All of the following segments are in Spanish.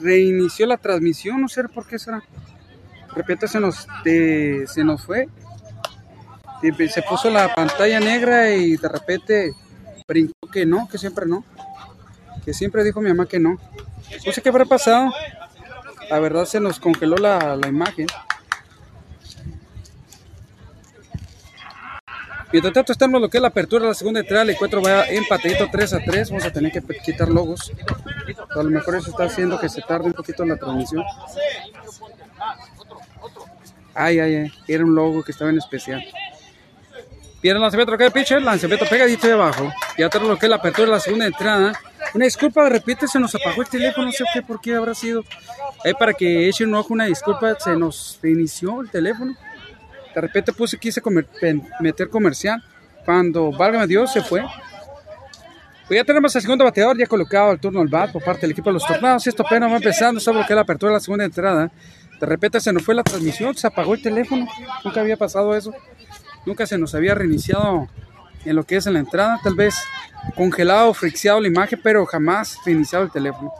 reinició la transmisión, no sé por qué será. De repente se nos, se nos fue. Se puso la pantalla negra y de repente brincó que no, que siempre no. Que siempre dijo mi mamá que no. No sé qué habrá pasado. La verdad se nos congeló la, la imagen. Mientras tanto estamos lo que es la apertura de la segunda entrada, el encuentro va empatadito 3 a 3, vamos a tener que quitar logos. A lo mejor eso está haciendo que se tarde un poquito la transmisión. Ay, ay, ay, era un logo que estaba en especial. Viene el lanzamiento que el pitcher, lanzamiento pegadito de abajo. Ya tenemos lo que es la apertura de la segunda entrada. Una disculpa, repite, se nos apagó el teléfono, no sé qué, por qué habrá sido. Ahí para que echen un ojo, una disculpa, se nos inició el teléfono. De repente puse, quise meter comercial. Cuando, válgame Dios, se fue. Pues ya tenemos al segundo bateador ya colocado al turno al bat por parte del equipo de los tornados. Esto apenas va empezando, sobre que la apertura de la segunda entrada. De repente se nos fue la transmisión, se apagó el teléfono. Nunca había pasado eso. Nunca se nos había reiniciado en lo que es en la entrada. Tal vez congelado, frixiado la imagen, pero jamás reiniciado el teléfono.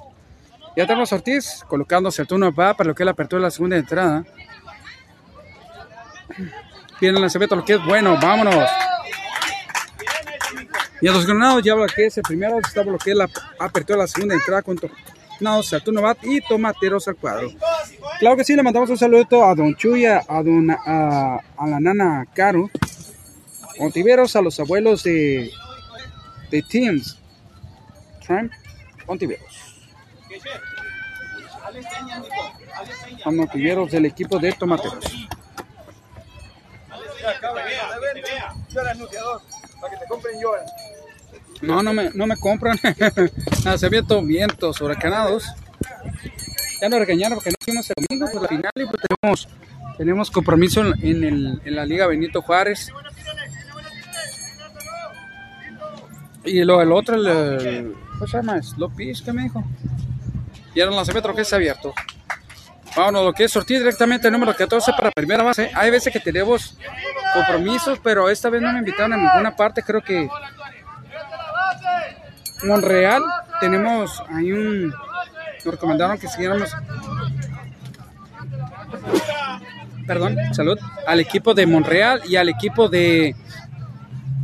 Ya tenemos a Ortiz colocándose al turno al bat para lo que es la apertura de la segunda entrada. Viene el lanzamiento, lo que es bueno, vámonos. Y a los granados ya que es el primero, está lo que es la apertura la segunda entrada con Tornados al turno bat y tomateros al cuadro. Claro que sí, le mandamos un saludo a Don Chuya, a, don, a, la nana Caro, Ontiveros, a los abuelos de, de Teams. Trump, Ontiveros. A Ontiveros del equipo de Tomateros. No, no me, no me compran. Nacimiento vientos huracanados. Ya nos regañaron porque no fuimos el domingo por la final y pues tenemos, tenemos compromiso en, el, en la Liga Benito Juárez. Y lo, el otro, el, ¿cómo se llama? Slopis, ¿qué me dijo? Y ahora el lanzamiento que es abierto. Vámonos, lo que es sortir directamente el número 14 para primera base. Hay veces que tenemos compromisos, pero esta vez no me invitaron a ninguna parte. Creo que Monreal tenemos ahí un. Nos recomendaron que siguiéramos. Perdón, salud. Al equipo de Monreal y al equipo de,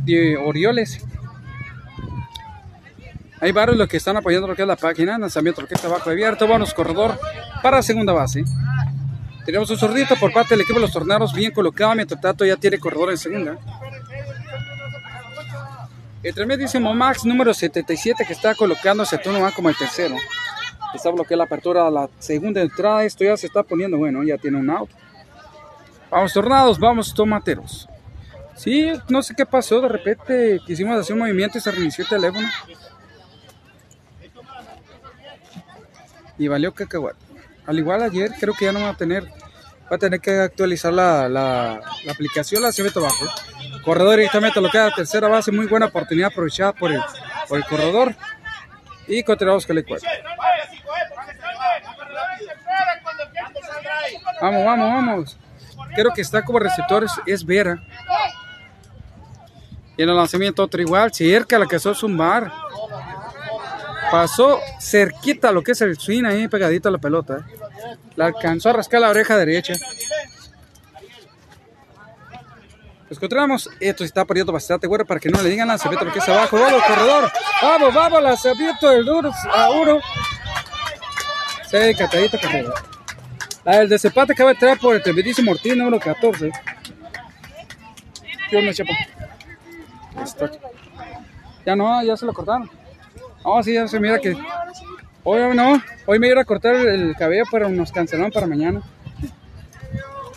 de Orioles. Hay varios los que están apoyando lo que es la página. Lanzamiento lo que está abajo abierto. Vamos, corredor para segunda base. Tenemos un zurdito por parte del equipo de los tornados bien colocado. Mientras tanto, ya tiene corredor en segunda. El tremendísimo Max número 77 que está colocándose turno va como el tercero. Está bloqueada la apertura de la segunda entrada. Esto ya se está poniendo bueno. Ya tiene un out. Vamos, tornados. Vamos, tomateros. Sí, no sé qué pasó. De repente quisimos hacer un movimiento y se reinició el teléfono. Y valió cacahuate. Al igual ayer, creo que ya no va a tener, va a tener que actualizar la, la, aplicación, la abajo. Corredor directamente lo queda tercera base, muy buena oportunidad aprovechada por el, por el corredor. Y continuamos con el cuatro. Vamos, vamos, vamos. Creo que está como receptores, es Vera. Y en el lanzamiento otro igual, cerca la que es un bar. Pasó cerquita lo que es el swing ahí pegadito a la pelota. ¿eh? La alcanzó a rascar la oreja derecha. encontramos. Esto está perdiendo bastante, güero, para que no le digan lanzamiento lo que es abajo. Vamos, corredor. Vamos, vamos, lanzamiento del duro a uno. Sí, catadito, corredor. La del desempate acaba de entrar por el tremendísimo Ortiz, número 14. Ya no, ya se lo cortaron. Oh, sí, ya se mira que. Hoy no, hoy me iba a cortar el cabello, pero nos cancelaron para mañana.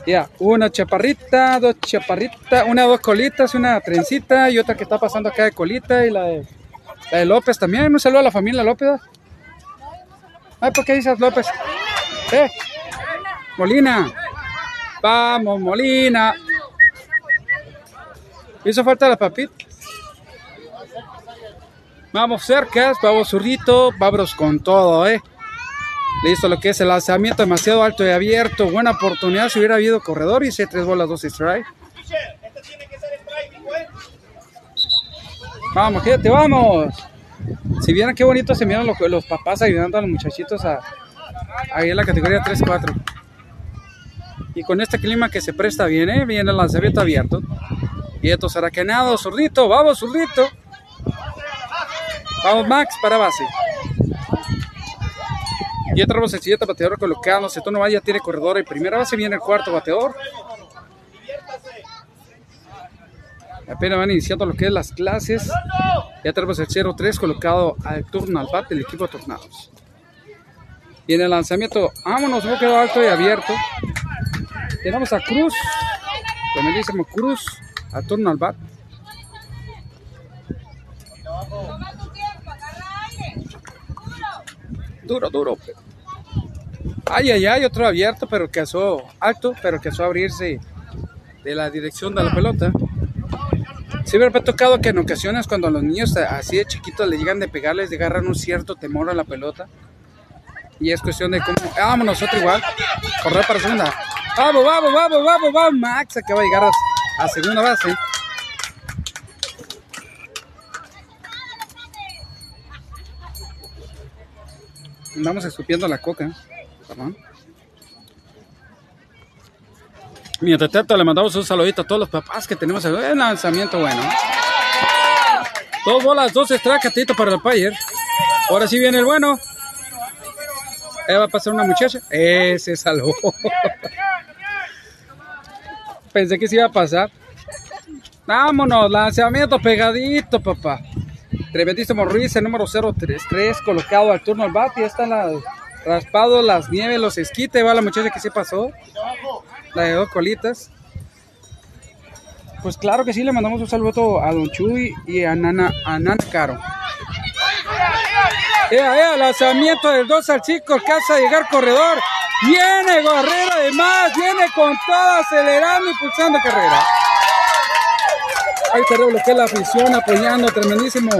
Ya, una chaparrita, dos chaparritas, una dos colitas, una trencita y otra que está pasando acá de colita y la de, la de López también. Un saludo a la familia López. Ay, ¿por qué dices López? Eh, Molina. Vamos, Molina. Hizo falta la papita. Vamos cerca, vamos zurdito, vamos con todo, ¿eh? Listo lo que es el lanzamiento demasiado alto y abierto. Buena oportunidad si hubiera habido corredor. y se tres bolas, dos strike. Vamos, quédate, vamos. Si vieran qué bonito se miran los, papás ayudando a los muchachitos a, Ahí en la categoría 3-4. Y con este clima que se presta bien, ¿eh? viene el lanzamiento abierto. Y esto será quenado, zurdito, vamos, zurdito. Vamos, Max, para base. Y entramos el siguiente bateador colocado. no ya tiene corredor en primera base. Viene el cuarto bateador. Apenas van iniciando lo que es las clases. Ya tenemos el 0-3 colocado al turno al bat del equipo de Tornados. Y en el lanzamiento, vámonos, no quedó alto y abierto. Tenemos a Cruz, Tremendísimo Cruz, a turno al bat. Duro, duro. Ay, ay, ay, otro abierto, pero que alto, pero que a abrirse de la dirección de la pelota. Sí me ha tocado que en ocasiones cuando a los niños así de chiquitos le llegan de pegarles, le agarran un cierto temor a la pelota. Y es cuestión de cómo... Ah, vamos nosotros igual. Correr para segunda. Vamos, vamos, vamos, vamos, vamos. Max acaba de llegar a segunda base. Andamos escupiendo la coca. Perdón. Mientras tanto, le mandamos un saludito a todos los papás que tenemos el lanzamiento bueno. Dos bolas, dos extracatitos para el Payer. Ahora sí viene el bueno. Ahí va a pasar una muchacha. Ese salvó. Pensé que se iba a pasar. Vámonos, lanzamiento pegadito, papá. Tremendísimo Ruiz, el número 033, colocado al turno al bat. Y están las raspado, las nieves, los esquites. Va la muchacha que se pasó. La de dos colitas. Pues claro que sí, le mandamos un saludo a Don Chuy y a Nana, a Nana Caro. Ea, ea, lanzamiento del 2 al chico, alcanza a llegar corredor. Viene Guerrero además, viene con todo acelerando y pulsando carrera. Ahí está lo que la afición apoyando, tremendísimo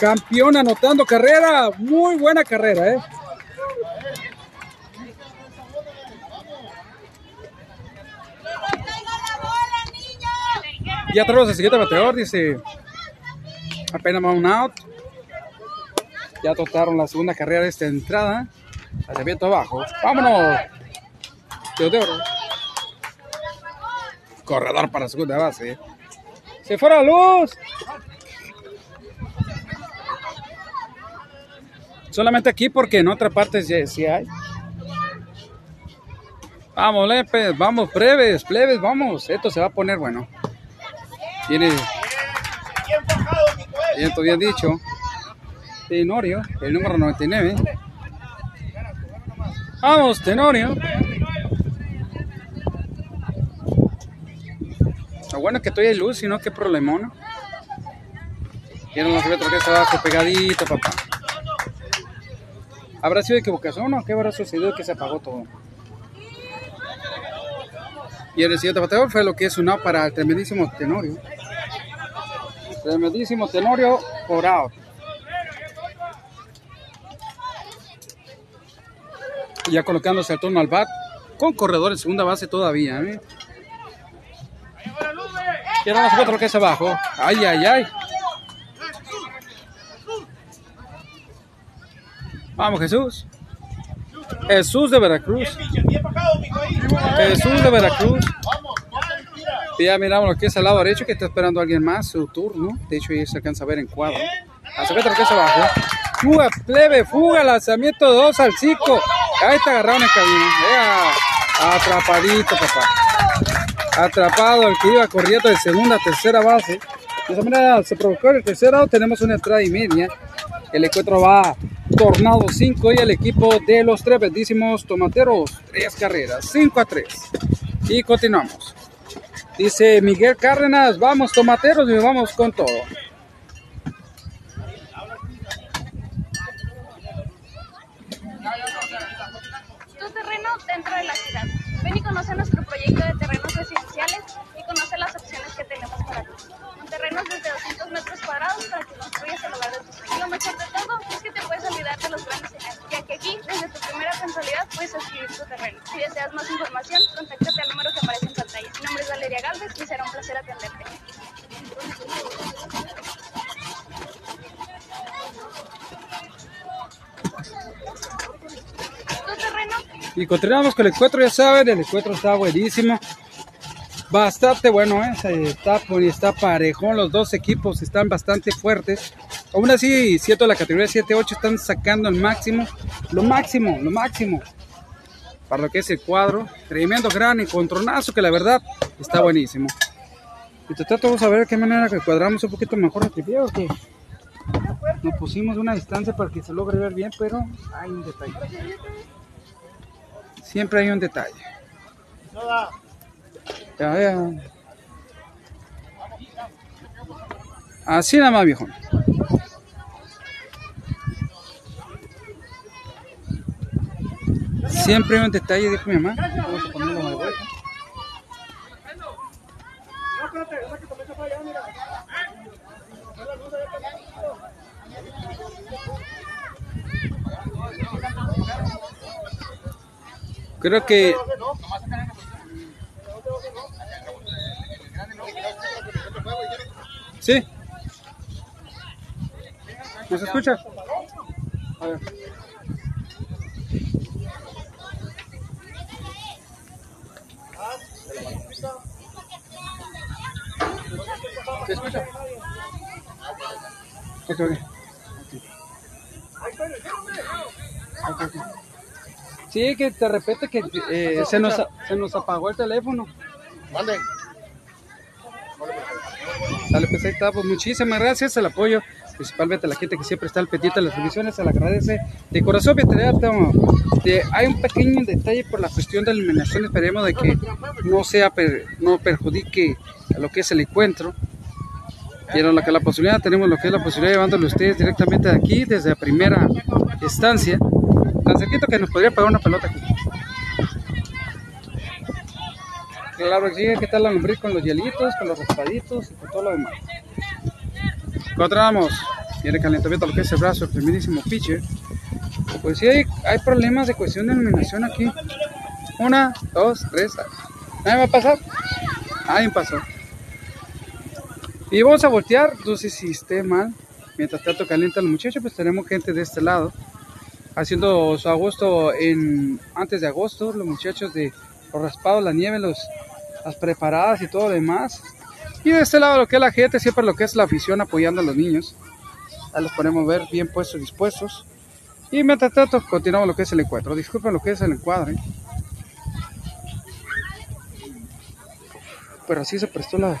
campeón anotando carrera, muy buena carrera, eh. Ya tenemos el siguiente bateador, dice apenas va un out. Ya totaron la segunda carrera de esta entrada. Hacia viento abajo. ¡Vámonos! Teodoro. Corredor para segunda base. ¡Se fuera la luz! Solamente aquí porque en otra parte sí, hay. Vamos, Lepes, vamos, breves, plebes, vamos. Esto se va a poner bueno. Tiene. Bien, bien dicho. Tenorio, el número 99. Vamos, Tenorio. Lo bueno que todavía hay luz, si no, qué problemón. Vieron metros que está abajo pegadito, papá. ¿Habrá sido equivocación o qué habrá sucedido que se apagó todo? Y el siguiente bateador fue lo que es un out para el tremendísimo Tenorio. Tremendísimo Tenorio por out. Ya colocándose al turno al bat. Con corredor en segunda base todavía. ¿eh? Y ahora nosotros que es abajo. Ay, ay, ay. Vamos, Jesús. Jesús de Veracruz. Jesús de Veracruz. Ya miramos que es al lado derecho, que está esperando alguien más, su turno. De hecho, ya se alcanza a ver en cuadro. Que es abajo. Fuga, plebe, fuga, lanzamiento de dos al chico. Ahí está agarrado en el camino. atrapadito, papá. Atrapado el que iba corriendo de segunda a tercera base. De esa manera se provocó el tercero. Tenemos una entrada y media. El encuentro va Tornado 5 y el equipo de los tres bendísimos tomateros. Tres carreras, 5 a 3. Y continuamos. Dice Miguel Cárdenas, vamos tomateros y vamos con todo. Tu terreno dentro de la ciudad. Ven y conoce nuestro proyecto de terrenos residenciales y conoce las opciones que tenemos para ti. Con terrenos desde 200 metros cuadrados para que construyas el hogar de tus sueños. Lo mejor de todo es que te puedes olvidar de los grandes ya que aquí, desde tu primera mensualidad, puedes adquirir tu terreno. Si deseas más información, contáctate al número que aparece en pantalla. Mi nombre es Valeria Galvez y será un placer atenderte. Tu terreno Y continuamos con el encuentro, ya saben, el encuentro está buenísimo. Bastante bueno, ¿eh? está, está parejón, los dos equipos están bastante fuertes. Aún así, siento la categoría 7-8 están sacando el máximo, lo máximo, lo máximo. Para lo que es el cuadro, tremendo gran encontronazo que la verdad está buenísimo. Y te trato ver de qué manera que cuadramos un poquito mejor el tripié o que nos pusimos una distancia para que se logre ver bien, pero hay un detalle. Siempre hay un detalle. Ya, ya. Así nada más, viejo. Siempre hay un detalle, dijo mi mamá. Creo que Sí. ¿Nos escucha? A ver. ¿Se escucha? Ok, ok. Sí, que de repente que eh, se, nos, se nos apagó el teléfono. Mande. Dale, pues ahí pues muchísimas gracias al apoyo, principalmente a la gente que siempre está al pendiente de las revisiones, se le agradece. De corazón, de, hay un pequeño detalle por la cuestión de la iluminación, esperemos de que no sea, no perjudique a lo que es el encuentro, Vieron lo que la posibilidad, tenemos lo que es la posibilidad de llevándolo ustedes directamente de aquí, desde la primera estancia, tan cerquito que nos podría pagar una pelota aquí. Claro que sí, ¿qué tal la lombriz con los hielitos, con los raspaditos y con todo lo demás? Encontramos, tiene calentamiento lo que es el brazo, el primerísimo pitcher. Pues sí, hay, hay, problemas de cuestión de iluminación aquí. Una, dos, tres. ¿Nadie va a pasar? Alguien pasó. Y vamos a voltear, sé si esté mal. Mientras tanto calienta los muchachos, pues tenemos gente de este lado. Haciendo su agosto en antes de agosto, los muchachos de los raspados, la nieve, los las preparadas y todo lo demás. Y de este lado lo que es la gente, siempre lo que es la afición apoyando a los niños. Ahí los podemos ver bien puestos, dispuestos. Y mientras tanto continuamos lo que es el encuentro. Disculpen lo que es el encuadre. Pero así se prestó la...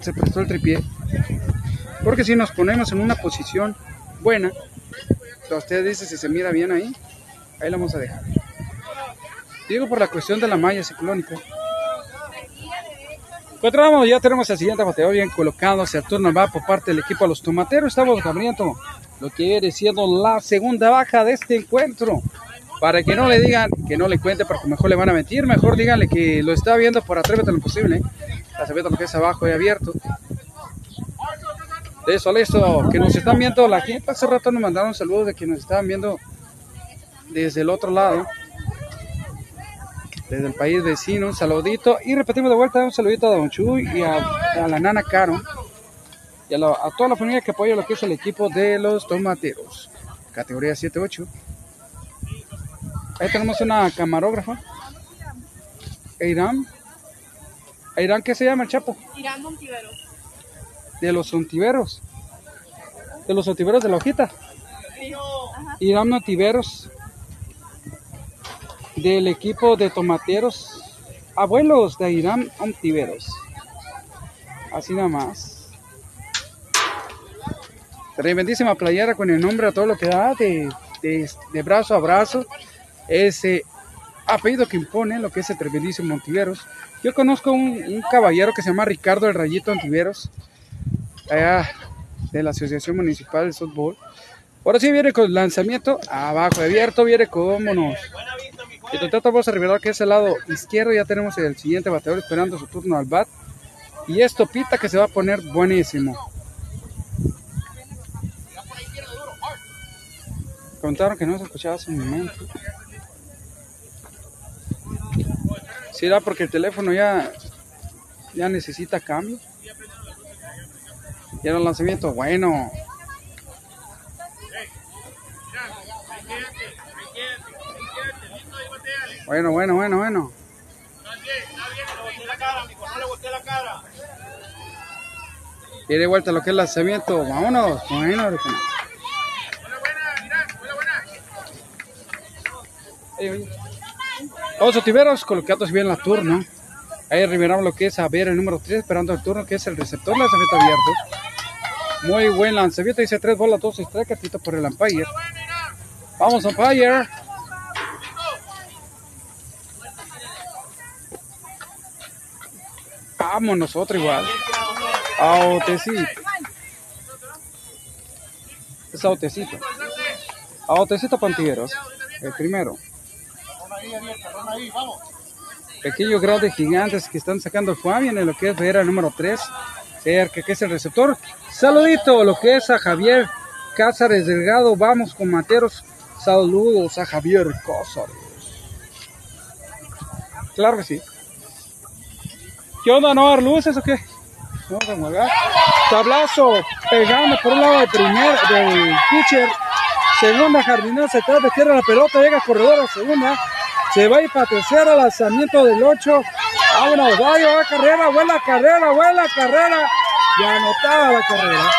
Se prestó el tripié. Porque si nos ponemos en una posición buena, usted dice si se mira bien ahí, ahí lo vamos a dejar. Digo por la cuestión de la malla ciclónica. Encontramos, ya tenemos el siguiente bateo bien colocado, hacia turno va por parte del equipo de los tomateros. Estamos abriendo lo que viene siendo la segunda baja de este encuentro. Para que no le digan, que no le cuente, porque mejor le van a mentir. Mejor díganle que lo está viendo por atrévete lo posible. Atrévete lo que es abajo y abierto. De eso, listo, que nos están viendo la gente. Hace rato nos mandaron saludos de que nos estaban viendo desde el otro lado desde el país vecino, un saludito y repetimos de vuelta un saludito a Don Chuy y a, la nana Caro y a, toda la familia que apoya lo que es el equipo de los tomateros, categoría 7-8. Ahí tenemos una camarógrafa, Irán. Irán, ¿qué se llama el chapo? Irán Montiveros. De los Ontiveros. De los Ontiveros de la hojita. Irán Montiveros del equipo de tomateros abuelos de Irán Antiveros. Así nada más. Tremendísima playera con el nombre a todo lo que da de, de, brazo a brazo. Ese apellido que impone lo que es el tremendísimo Antiveros. Yo conozco un, caballero que se llama Ricardo el Rayito Antiveros, allá de la Asociación Municipal de Softball. Ahora sí viene con lanzamiento abajo abierto, viene nos y tanto vamos a revelar que es el lado izquierdo. Ya tenemos el siguiente bateador esperando su turno al bat. Y esto pita que se va a poner buenísimo. Contaron que no se escuchaba hace un momento. ¿Será porque el teléfono ya, ya necesita cambio? Y era el lanzamiento bueno. Bueno, bueno, bueno, bueno. Quiere vuelta lo que es el lanzamiento. Vámonos. Bueno, Vamos a Tiberos, colocados bien la turno. Ahí arribamos lo que es a ver el número 3, esperando el turno, que es el receptor, lanzamiento abierto. Muy buen lanzamiento, dice 3 bolas, 2 strike, catito por el umpire. Vamos, umpire. Vamos nosotros igual. Autecito. Es autecito. Autecito Pantiveros. El primero. Pequeños grandes gigantes que están sacando Fabián en lo que es ver el número 3. Cerca, que es el receptor. Saludito, lo que es a Javier Cázares Delgado. Vamos con Materos. Saludos a Javier Cázares. Claro que sí. ¿Qué onda? ¿No dar luces o qué? Vamos a jugar. Tablazo pegando por un lado del primer del pitcher. Segunda jardinera se trata de tierra la pelota, llega corredor a segunda. Se va a ir para tercera, lanzamiento del 8. Vámonos, vaya, va carrera, buena carrera, buena carrera. Y anotada la carrera.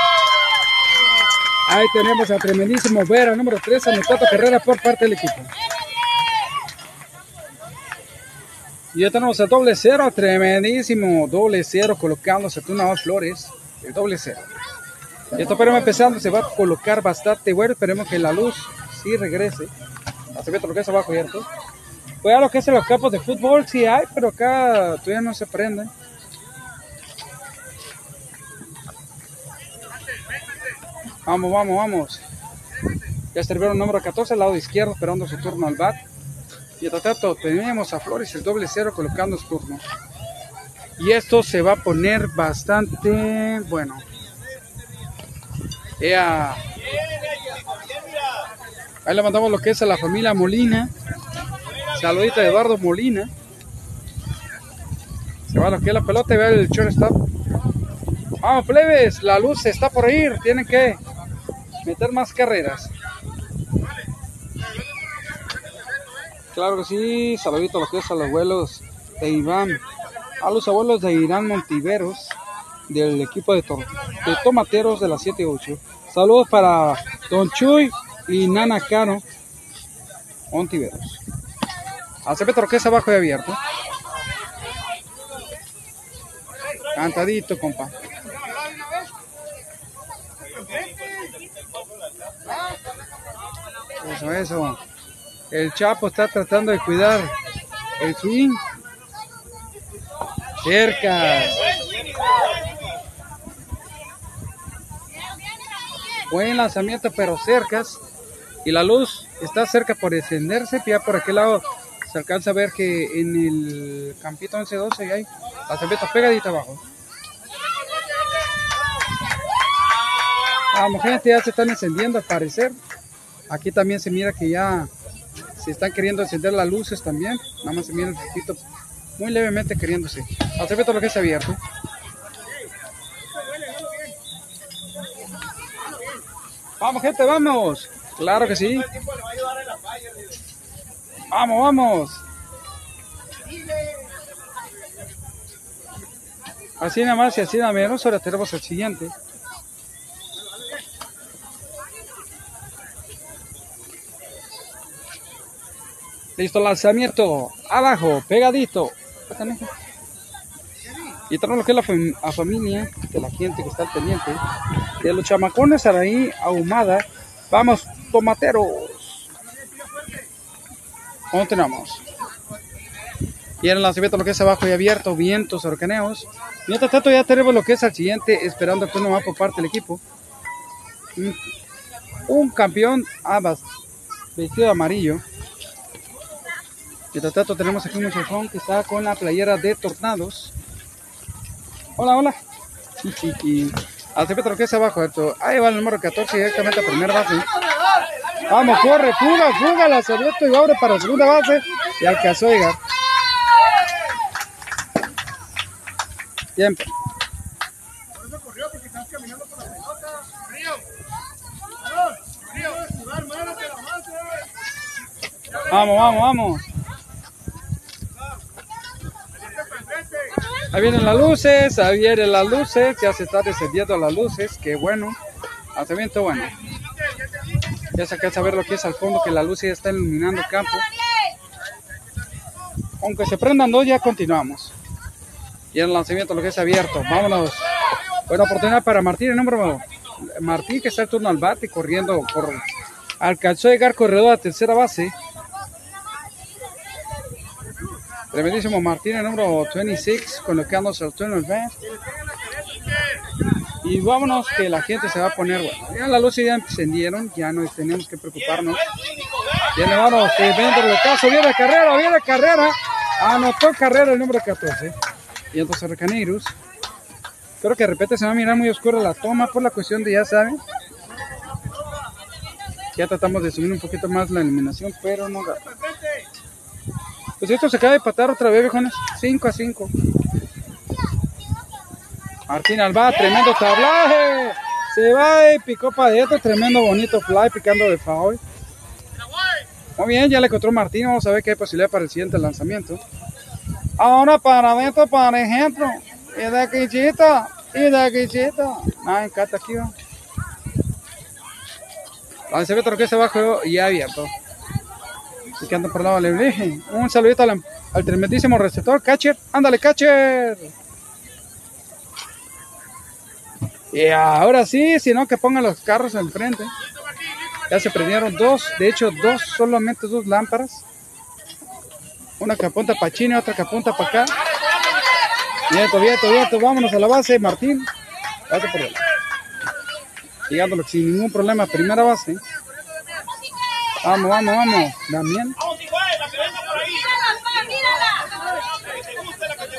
Ahí tenemos a tremendísimo Vera, número 3, anotado carrera por parte del equipo. Y ya tenemos el doble cero, tremendísimo doble cero colocándose una Flores, el doble cero. Y esto pero empezando, se va a colocar bastante bueno, esperemos que la luz sí regrese. Hace lo que es abajo, ¿cierto? Pues a lo que es en los campos de fútbol sí hay, pero acá todavía no se prenden. Vamos, vamos, vamos. Ya el número 14 al lado izquierdo esperando su turno al bat. Y el tanto tenemos a Flores el doble cero colocando su. Y esto se va a poner bastante bueno. Ahí le mandamos lo que es a la familia Molina. Saludita de Eduardo Molina. Se va lo que es la pelota y ve el shortstop. Vamos, plebes, la luz está por ir. Tienen que meter más carreras. Claro que sí, saludito a a los abuelos de Iván, a los abuelos de Irán Montiveros, del equipo de, de tomateros de la 7-8. Saludos para Don Chuy y Nana Caro Montiveros. Acepta lo que es abajo y abierto. Cantadito, compa. Eso, eso. El Chapo está tratando de cuidar el swing. Cerca. Buen lanzamiento, pero cercas. Y la luz está cerca por encenderse. Ya por aquel lado se alcanza a ver que en el campito 11-12 hay lanzamiento pegadita abajo. Vamos gente, ya se están encendiendo al parecer. Aquí también se mira que ya se están queriendo encender las luces también. Nada más se mira un poquito, muy levemente queriéndose. Al lo que es abierto. Vamos, gente, vamos. Claro que sí. Vamos, vamos. Así nada más y así nada menos. Ahora tenemos el siguiente. Listo, lanzamiento. Abajo, pegadito. Y tenemos lo que es la, familia de la gente que está al pendiente. De los chamacones ahí ahumada. Vamos, tomateros. Continuamos. Y el lanzamiento lo que es abajo y abierto, vientos, orcaneos. Mientras tanto ya tenemos lo que es al siguiente, esperando que uno va por parte del equipo. Un campeón, ambas, vestido de amarillo. Mientras tanto tenemos aquí un muchachón que está con la playera de Tornados. Hola, hola. Hace lo que es abajo, esto. Ahí va el número 14 directamente a primera base. Vamos, corre, fuga, fuga, la abierto y abre para segunda base. Y alcanzó a llegar. Tiempo. Vamos, vamos, vamos. Ahí vienen las luces, ahí vienen las luces, ya se está descendiendo las luces, qué bueno. Lanzamiento bueno. Ya se alcanza a ver lo que es al fondo, que la luz ya está iluminando el campo. Aunque se prendan dos, ya continuamos. Y el lanzamiento lo que es abierto. Vámonos. Buena oportunidad para Martín, el número Martín, que está el turno al bate, corriendo por. Alcanzó a llegar corredor a tercera base. Tremendísimo Martín, el número 26, colocándose al turno. Y vámonos que la gente se va a poner, bueno, ya las luces ya encendieron, ya no tenemos que preocuparnos. Viene, vamos, dentro del caso, viene carrera, viene carrera. Anotó carrera el número 14. Y entonces Recaneiros. Creo que de repente se va a mirar muy oscura la toma por la cuestión de, ya saben. Ya tratamos de subir un poquito más la iluminación, pero no Pues esto se acaba de patar otra vez, viejones. 5 a 5. Martín Alba, tremendo tablaje. Se va y picó para adentro, tremendo bonito fly picando de foul. Muy bien, ya le encontró Martín, vamos a ver qué hay posibilidad para el siguiente lanzamiento. Ahora para adentro, para ejemplo. Y de aquí chita, y de aquí chita. Ah, encanta aquí va. Lanzamiento que se abajo y abierto. Picando por el lado del Un saludito al, tremendísimo receptor, catcher. Ándale, catcher. Y ahora sí, si no, que pongan los carros enfrente. Ya se prendieron dos, de hecho, dos, solamente dos lámparas. Una que apunta para China, otra que apunta para acá. Viento, viento, viento, vámonos a la base, Martín. Base por. Llegando sin ningún problema, primera base. Vamos, vamos, vamos. Damián.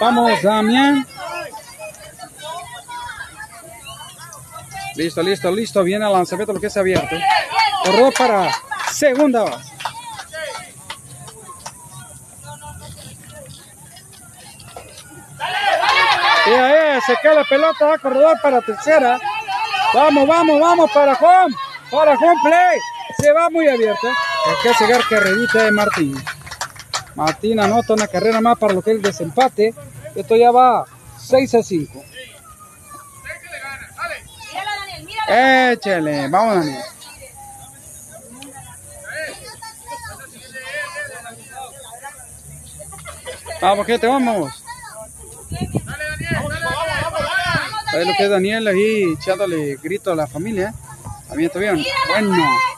Vamos, Damián. Listo, listo, listo. Viene el lanzamiento, lo que es abierto. Corrió para segunda base. Y se queda la pelota, va a corredor para tercera. Vamos, vamos, vamos para home. Para home play. Se va muy abierto. Hay que llegar carrerita de Martín. Martín anota una carrera más para lo que es el desempate. Esto ya va 6 a 5. Échale, vamos Daniel. Vamos, gente, vamos. ¿Sabes lo que es Daniel ahí echándole grito a la familia? También está bien. Bueno.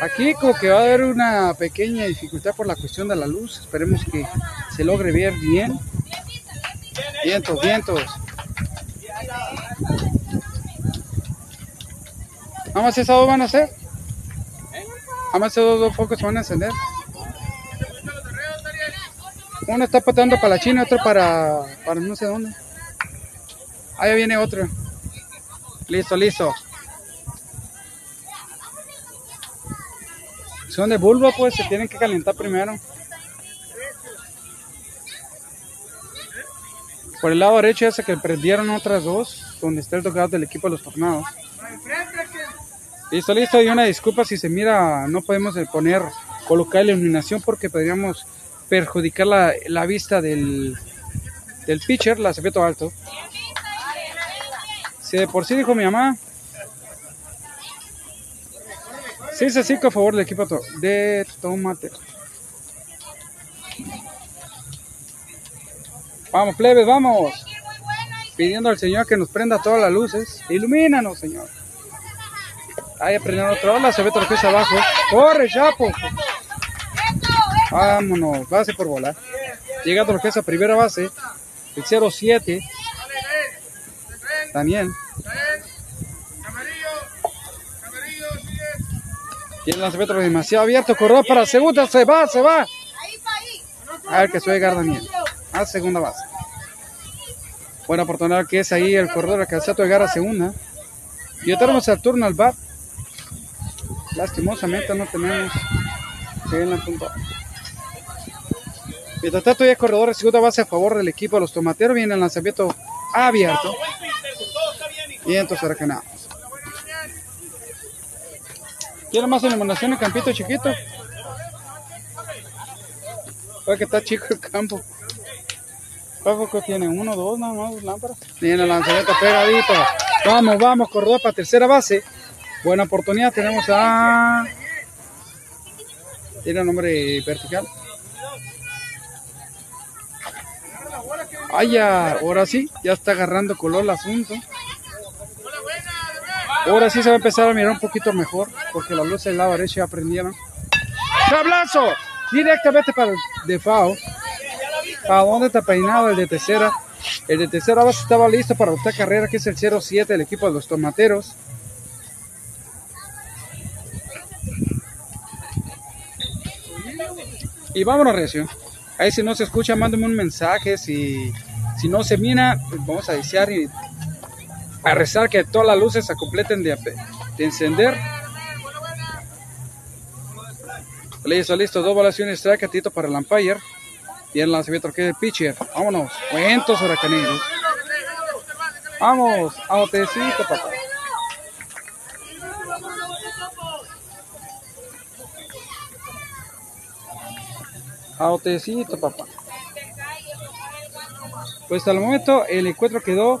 Aquí como que va a haber una pequeña dificultad por la cuestión de la luz. Esperemos que se logre ver bien. Vientos, vientos. ¿Nada más esos dos van a hacer? ¿Nada más esos dos focos van a encender? Uno está patando para la China, otro para, para no sé dónde. Ahí viene otro. Listo, listo. Son de bulbo, pues se tienen que calentar primero. Por el lado derecho ya se que prendieron otras dos, donde está el tocado del equipo de los tornados. Listo, listo. Y una disculpa si se mira, no podemos poner, colocar la iluminación porque podríamos perjudicar la, la vista del, del pitcher, la secreto alto. Si de por sí dijo mi mamá. Sí, se sí, a favor del equipo de tomate. Vamos, plebes, vamos. Pidiendo al Señor que nos prenda todas las luces. Ilumínanos, Señor. Ahí aprendieron otra ola, se ve que es abajo. ¡Corre, chapo! Vámonos, base por bola. Llegando a lo que es a primera base. El 07. Daniel. Y el lanzamiento demasiado abierto. Corredor para segunda. Se va, se va. A ver que llegar Daniel. A segunda base. Buena oportunidad que es ahí el corredor que de llegar a segunda. Y tenemos el turno al bat. Lastimosamente no tenemos en la punta. Mientras tanto ya corredor de segunda base a favor del equipo de los tomateros. Viene el lanzamiento abierto. Y entonces recanamos. ¿Quiere más iluminación en campito chiquito? Puede que está chico el campo. que tiene? Uno, dos, nada más lámparas. Viene el lanzamiento pegadito. Vamos, vamos, Córdoba para tercera base. Buena oportunidad. Tenemos a. Tiene nombre vertical. Ay, ya, ahora sí, ya está agarrando color el asunto. Ahora sí se va a empezar a mirar un poquito mejor, porque la luz del lado derecho ya prendieron. ¡Tablazo! Directamente para el de FAO. ¿A dónde está peinado el de tercera? El de tercera base estaba listo para otra carrera, que es el 07, el equipo de los tomateros. Y vámonos, Recio. Ahí si no se escucha, mándame un mensaje. Si, si no se mira, pues vamos a desear y a rezar que todas las luces se completen de, de encender. Listo, listo. Dos volaciones strike, atito para el umpire. Y el lanzamiento que es el pitcher. Vámonos. Cuentos huracaneros. Vamos. A papá. A papá. Pues hasta el momento el encuentro quedó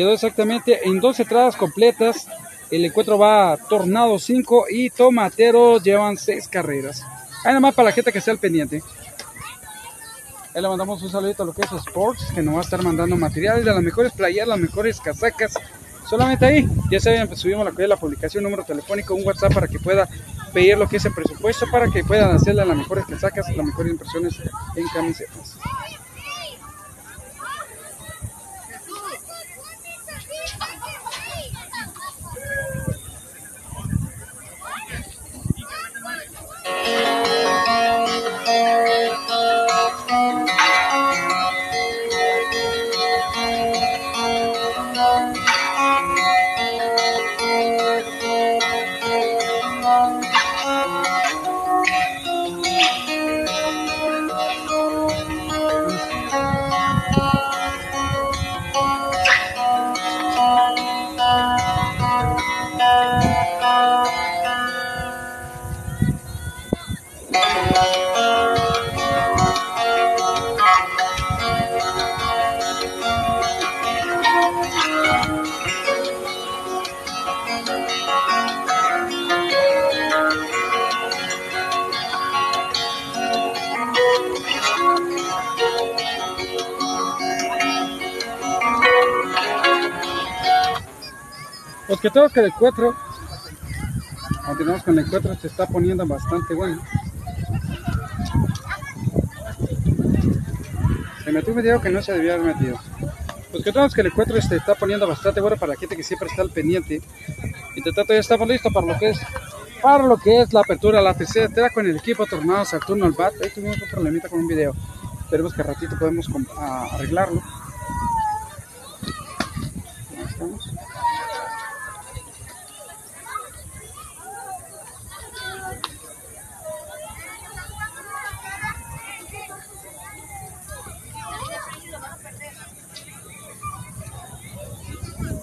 quedó exactamente en dos entradas completas. El encuentro va a Tornado 5 y Tomateros llevan 6 carreras. Ahí nada para la gente que esté al pendiente. Ahí le mandamos un saludito a lo que es Sports, que nos va a estar mandando materiales de las mejores playas, las mejores casacas. Solamente ahí, ya saben, pues, subimos la, la publicación, número telefónico, un WhatsApp para que pueda pedir lo que es el presupuesto, para que puedan hacerle las mejores casacas, las mejores impresiones en camisetas. Thank you. Los que tengo que el encuentro, continuamos con el encuentro, se está poniendo bastante bueno. Se metió un video que no se debía haber metido. Los que tenemos que el encuentro se está poniendo bastante bueno para la gente que siempre está al pendiente. Y te trato ya estamos listos para lo que es para lo que es la apertura, la tercera con el equipo Tornado Saturno al BAT. Ahí tuvimos un problemita con un video. Esperemos que ratito podemos arreglarlo.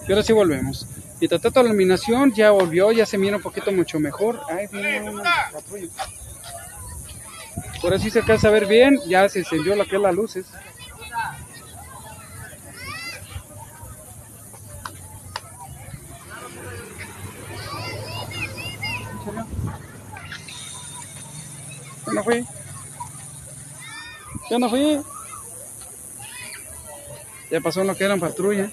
Y ahora sí volvemos. Y tratando la iluminación ya volvió, ya se mira un poquito mucho mejor. Ay, viene una patrulla. Ahora sí se alcanza a ver bien, ya se encendió lo que las luces. Yo no fui. Yo no fui. Ya pasó lo que eran patrulla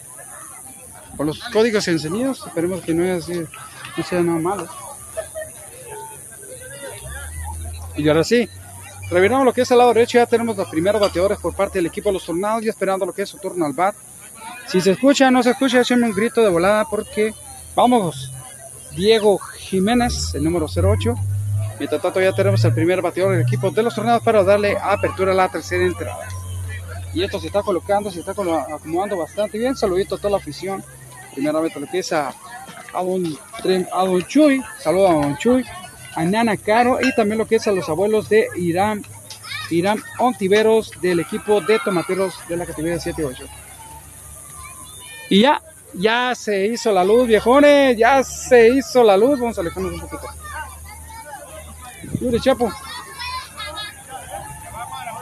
con los códigos encendidos. Esperemos que no, no sea nada malo. Y ahora sí, reviramos lo que es al lado derecho. Ya tenemos los primeros bateadores por parte del equipo de los tornados. Y esperando lo que es su turno al bat. Si se escucha o no se escucha, échenme un grito de volada porque vamos. Diego Jiménez, el número 08. Mientras tanto, ya tenemos el primer bateador del equipo de los tornados para darle apertura a la tercera entrada. Y esto se está colocando, se está acomodando bastante bien. Saludito a toda la afición primeramente lo que es a, don, Chuy, saludo a don Chuy, a Nana Caro y también lo que es a los abuelos de Irán, Irán Ontiveros del equipo de tomateros de la categoría 7-8. Y ya, ya se hizo la luz, viejones, ya se hizo la luz. Vamos a alejarnos un poquito. Chapo.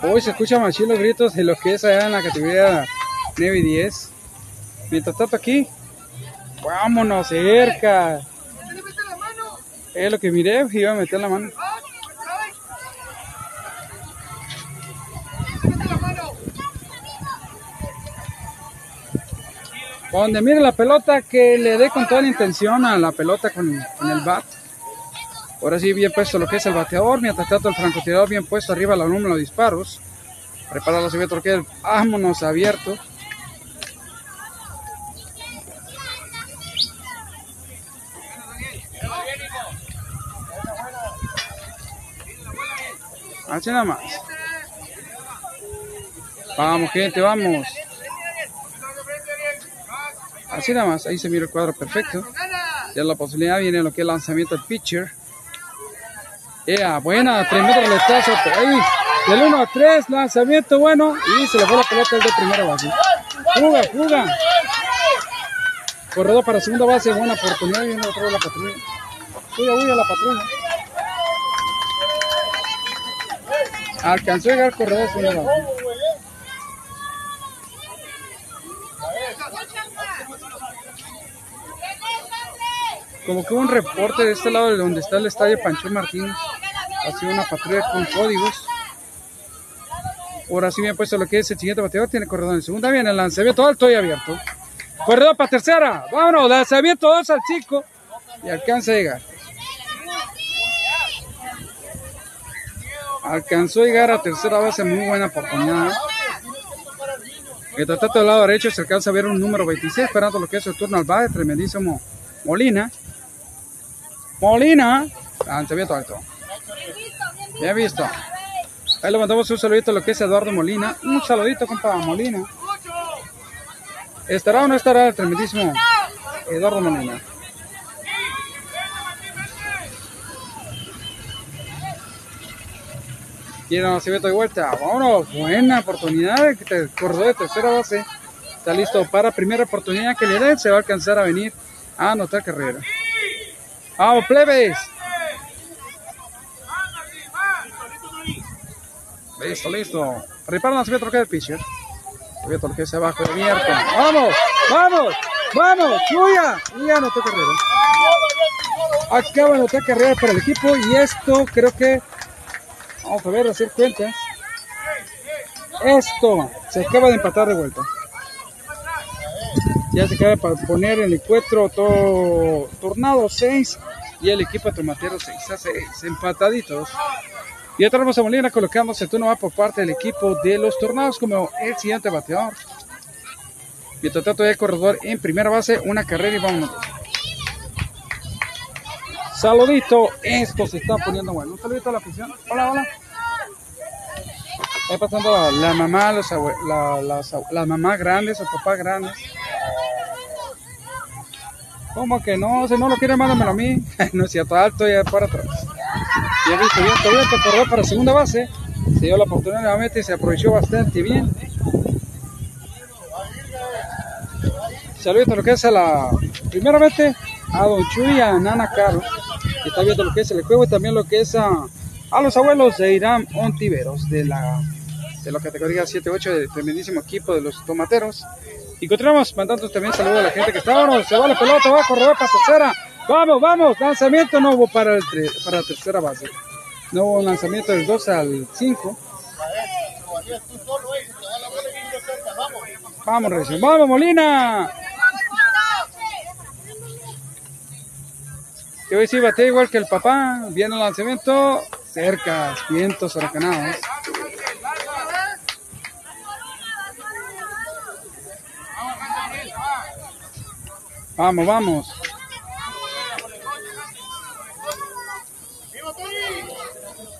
Hoy se escuchan más los gritos de lo que es allá en la categoría 9 y 10. Mientras tanto aquí, vámonos cerca. Es lo que miré, iba a meter la mano. Donde mire la pelota, que le dé con toda la intención a la pelota con, el bat. Ahora sí, bien puesto lo que es el bateador. Mientras tanto, el francotirador bien puesto arriba la número de disparos. Prepara la subida vámonos abierto. Así nada más. Vamos, gente, vamos. Así nada más, ahí se mira el cuadro perfecto. Ya la posibilidad viene lo que es lanzamiento del pitcher. Yeah, buena, tremendo letazo. Ahí, del 1 a 3, lanzamiento bueno. Y se le fue la pelota de primera base. Fuga, fuga. Corredor para segunda base, buena oportunidad. Viene otra vez la patrulla. Huya, huya la patrulla. Alcanzó a llegar corredor base. como que hubo un reporte de este lado de donde está el estadio Pancho Martínez. Ha sido una patrulla con códigos. Ahora sí bien puesto lo que es el siguiente bateador. Tiene corredor en segunda. Viene el lanzamiento alto y abierto. Corredor para tercera. Vámonos. Lanzamiento 2 al chico. Y alcanza a llegar. Alcanzó a llegar a tercera base. Muy buena oportunidad. El tratado del lado derecho se alcanza a ver un número 26. Esperando lo que es el turno al bate. Tremendísimo Molina. Molina. Lanzamiento alto. Bien visto. Ahí le mandamos un saludito a lo que es Eduardo Molina. Un saludito, compa Molina. ¿Estará o no estará el tremendísimo Eduardo Molina? El lanzamiento de vuelta. Vámonos. Buena oportunidad. Que te corredor de tercera base. Está listo para primera oportunidad que le den. Se va a alcanzar a venir a anotar carrera. Vamos, plebes. Listo, listo. Repara lanzamiento que el pitcher. Abierto que se abajo abierto. Vamos, vamos, vamos. Suya. Y anotó carrera. Acaba de anotar carrera para el equipo. Y esto creo que. Vamos a ver, hacer cuentas. Esto se acaba de empatar de vuelta. Ya se acaba de poner el encuentro todo tornado 6 y el equipo de Tomatero 6 a 6, empataditos. Y otra vez a Molina colocándose el turno va por parte del equipo de los tornados como el siguiente bateador. Mientras tanto, el corredor en primera base, una carrera y vamos. Saludito, esto se está poniendo bueno. Un saludito a la afición. Hola, hola. Está pasando la, mamá, los la, las, mamás grandes, los papás grandes. ¿Cómo que no? Si no lo quiere, mándamelo a mí. no es cierto, alto y para atrás. Ya visto, bien, todavía corredor para segunda base. Se dio la oportunidad nuevamente y se aprovechó bastante bien. Saludos a lo que es a la. Primeramente a Don Chuy a Nana Caro. Que está viendo lo que es el juego y también lo que es a, a los abuelos de Irán Ontiveros de la, de la categoría 7-8 del tremendísimo equipo de los tomateros. Y continuamos mandando también saludos a la gente que está. Vámonos, se va la pelota, va a correr para tercera. Vamos, vamos, lanzamiento hubo para, el para la tercera base. Hubo lanzamiento del 2 al 5. Vamos, Recio. Vamos, Molina. Que hoy sí bate igual que el papá. Viene el lanzamiento. Cerca, vientos huracanados. Vamos, vamos.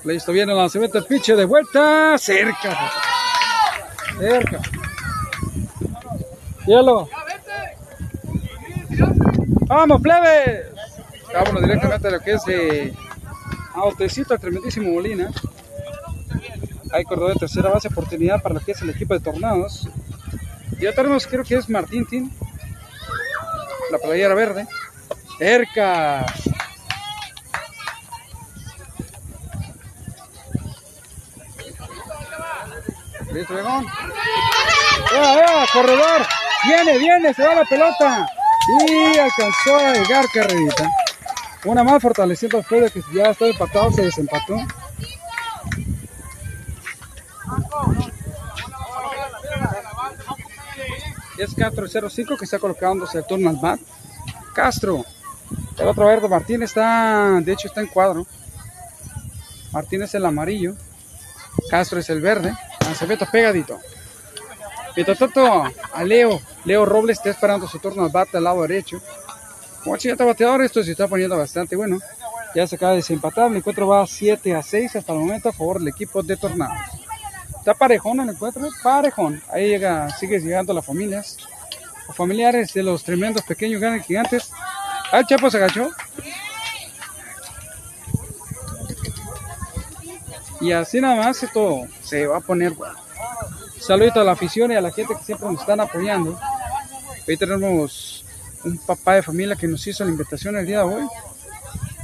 Listo, viene el lanzamiento del pitch de vuelta. Cerca. Cerca. Hielo. Vamos, plebe. Vámonos directamente a lo que es de Autecito, tremendísimo Molina. Hay corredor de tercera base, oportunidad para lo que es el equipo de Tornados. Ya tenemos, creo que es Martín Tin la playera verde. Cerca. Listo, Begón. ¡Ea, ea! ¡Corredor! ¡Viene, viene! ¡Se va la pelota! Y alcanzó a llegar carrerita. Una más fortaleciendo a Fede que ya está empatado, se desempató. Es Castro 05 que está colocándose el turno al bat. Castro. El otro verde Martín está, de hecho está en cuadro. Martín es el amarillo. Castro es el verde. Acevedo pegadito. Mientras a Leo, Leo Robles está esperando su turno al bate al lado derecho. Como chingata bateador, esto se está poniendo bastante bueno. Ya se acaba de desempatar. El encuentro va 7 a 6 hasta el momento a favor del equipo de Tornados. Está parejón el encuentro, parejón. Ahí llega, sigue llegando las familias. Los familiares de los tremendos pequeños ganan gigantes. Ah, el Chapo se agachó. Y así nada más esto se va a poner bueno. Saludito a la afición y a la gente que siempre nos están apoyando. Hoy tenemos un papá de familia que nos hizo la invitación el día de hoy.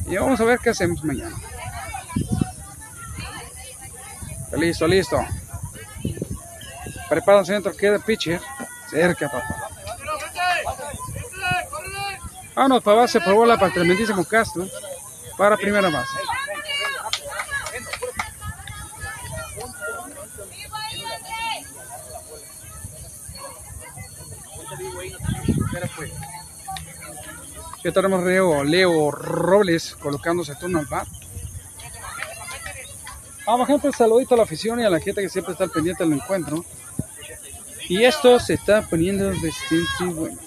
Y vamos a ver qué hacemos mañana. Listo, listo. Prepara el centro, queda pitcher. Cerca, papá. Vámonos para base por bola para el tremendísimo Castro. Para primera base. Ya tenemos Leo, Leo Robles colocándose turno al bat. Vamos gente, saludito a la afición y a la gente que siempre está al pendiente del encuentro. Y esto se está poniendo bastante bueno.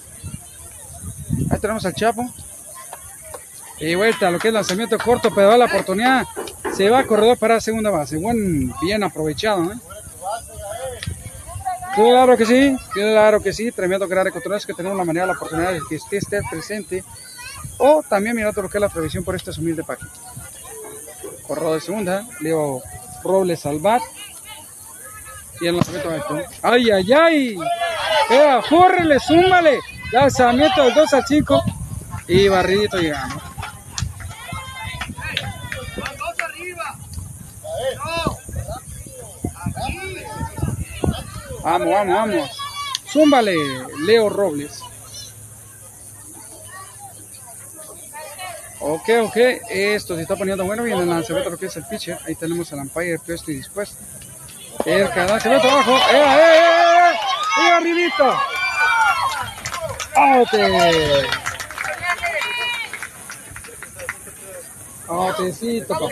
Ahí tenemos al Chapo. Y vuelta, lo que es lanzamiento corto, pero da la oportunidad. Se va a corredor para segunda base. Buen, bien aprovechado. ¿eh? Claro que sí, claro que sí. Tremendo gran es que tenemos la manera, la oportunidad de que esté, esté presente. O también mirando lo que es la previsión por esta humilde página. Corredor de segunda, Leo Robles al bat. Y el lanzamiento alto. ¡Ay, ay, ay! ¡Ea, ¡Córrele, súmale! Lanzamiento del 2 al 5. Y barridito llegando. Vamos, vamos, vamos. Zúmbale, Leo Robles. Ok, ok. Esto se está poniendo bueno. Viene el lanzamiento lo que es el pitcher. Ahí tenemos al umpire puesto y dispuesto. El lanzamiento abajo. ¡Eh, eh, eh! eh! ¡Y arribito! ¡Aute! Autecito, papá.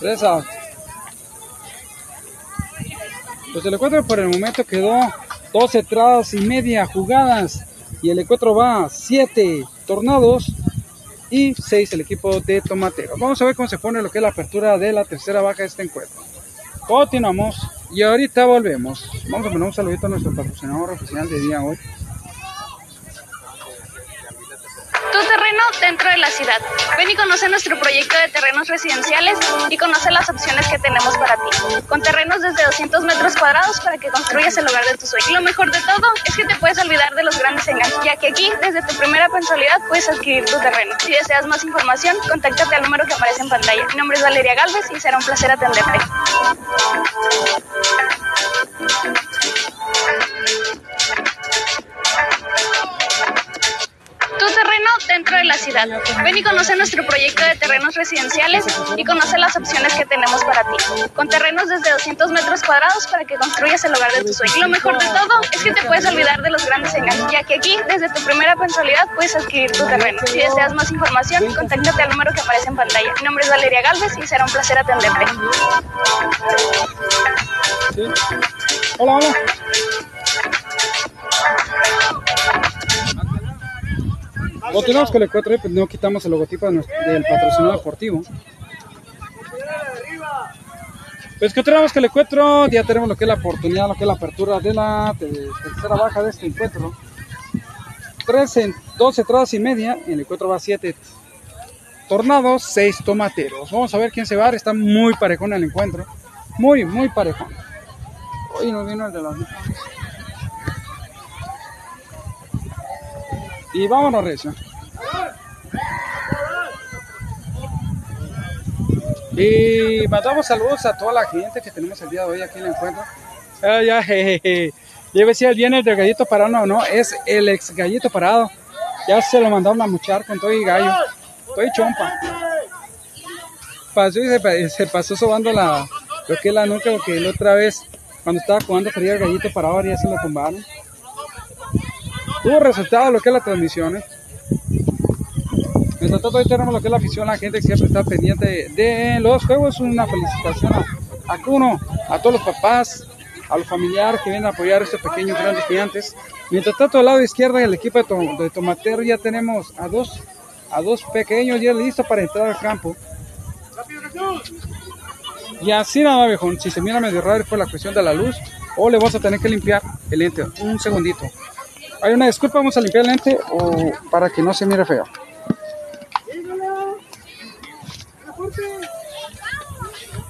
Tres outs. Pues el encuentro por el momento quedó dos entradas y media jugadas. Y el encuentro va siete tornados y seis el equipo de Tomateros. Vamos a ver cómo se pone lo que es la apertura de la tercera baja de este encuentro. Continuamos y ahorita volvemos. Vamos a poner un saludito a nuestro patrocinador oficial de día hoy. Tu terreno dentro de la ciudad. Ven y conoce nuestro proyecto de terrenos residenciales y conoce las opciones que tenemos para ti. Con terrenos desde 200 metros cuadrados para que construyas el hogar de tu sueño. Lo mejor de todo es que te puedes olvidar de los grandes engaños, ya que aquí, desde tu primera mensualidad, puedes adquirir tu terreno. Si deseas más información, contáctate al número que aparece en pantalla. Mi nombre es Valeria Galvez y será un placer atenderte. Tu terreno dentro de la ciudad. Ven y conoce nuestro proyecto de terrenos residenciales y conoce las opciones que tenemos para ti. Con terrenos desde 200 metros cuadrados para que construyas el hogar de tu sueño. Lo mejor de todo es que te puedes olvidar de los grandes engaños, ya que aquí, desde tu primera mensualidad, puedes adquirir tu terreno. Si deseas más información, contáctate al número que aparece en pantalla. Mi nombre es Valeria Galvez y será un placer atenderte. Hola, hola. Continuamos con el 4 pues no quitamos el logotipo del patrocinador deportivo. Pues continuamos con el encuentro, ya tenemos lo que es la oportunidad, lo que es la apertura de la te- tercera baja de este encuentro. Tres en, dos entradas y media, en el encuentro va siete tornados, seis tomateros. Vamos a ver quién se va está muy parejón el encuentro, muy, muy parejón. Hoy nos vino el de las Y vámonos, Recio. Y mandamos saludos a toda la gente que tenemos el día de hoy aquí en el encuentro. Ah, ya, jejeje. Yo decía el viernes del gallito parado, no, no, es el ex gallito parado. Ya se lo mandaron a muchar con todo y gallo. Estoy chompa. Pasó y se, pasó sobando la, lo que la nuca, lo la otra vez, cuando estaba jugando, quería el gallito parado, ya se lo tumbaron. Tuvo resultado lo que es la transmisión, ¿eh? Mientras tanto, hoy tenemos lo que es la afición, la gente que siempre está pendiente de, los juegos. Una felicitación a, a Cuno, a todos los papás, a los familiares que vienen a apoyar a estos pequeños grandes gigantes. Mientras tanto, al lado izquierdo, el equipo de, de Tomatero ya tenemos a dos, a dos pequeños ya listos para entrar al campo. Y así nada, viejón. Si se mira medio raro por la cuestión de la luz, o le vamos a tener que limpiar el lente. Un segundito. Hay una disculpa, vamos a limpiar el lente o para que no se mire feo.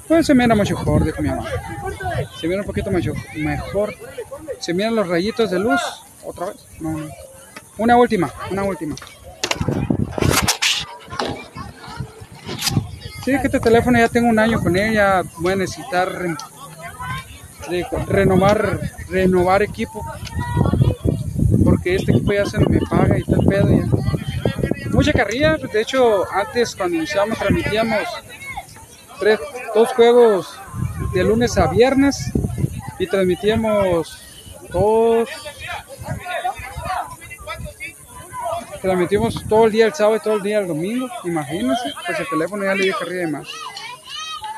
Pues se mira mucho mejor, dijo mi mamá. Se mira un poquito mejor. Se miran los rayitos de luz. ¿Otra vez? No, no. Una última, una última. Sí, que este teléfono ya tengo un año con él, ya voy a necesitar renovar, renovar equipo. Porque este equipo ya se me paga y el pedo. Mucha carrilla, de hecho, antes cuando iniciamos transmitíamos tres, dos juegos de lunes a viernes y transmitíamos dos transmitimos todo el día el sábado y todo el día el domingo imagínense pues el teléfono ya le dio carrilla de más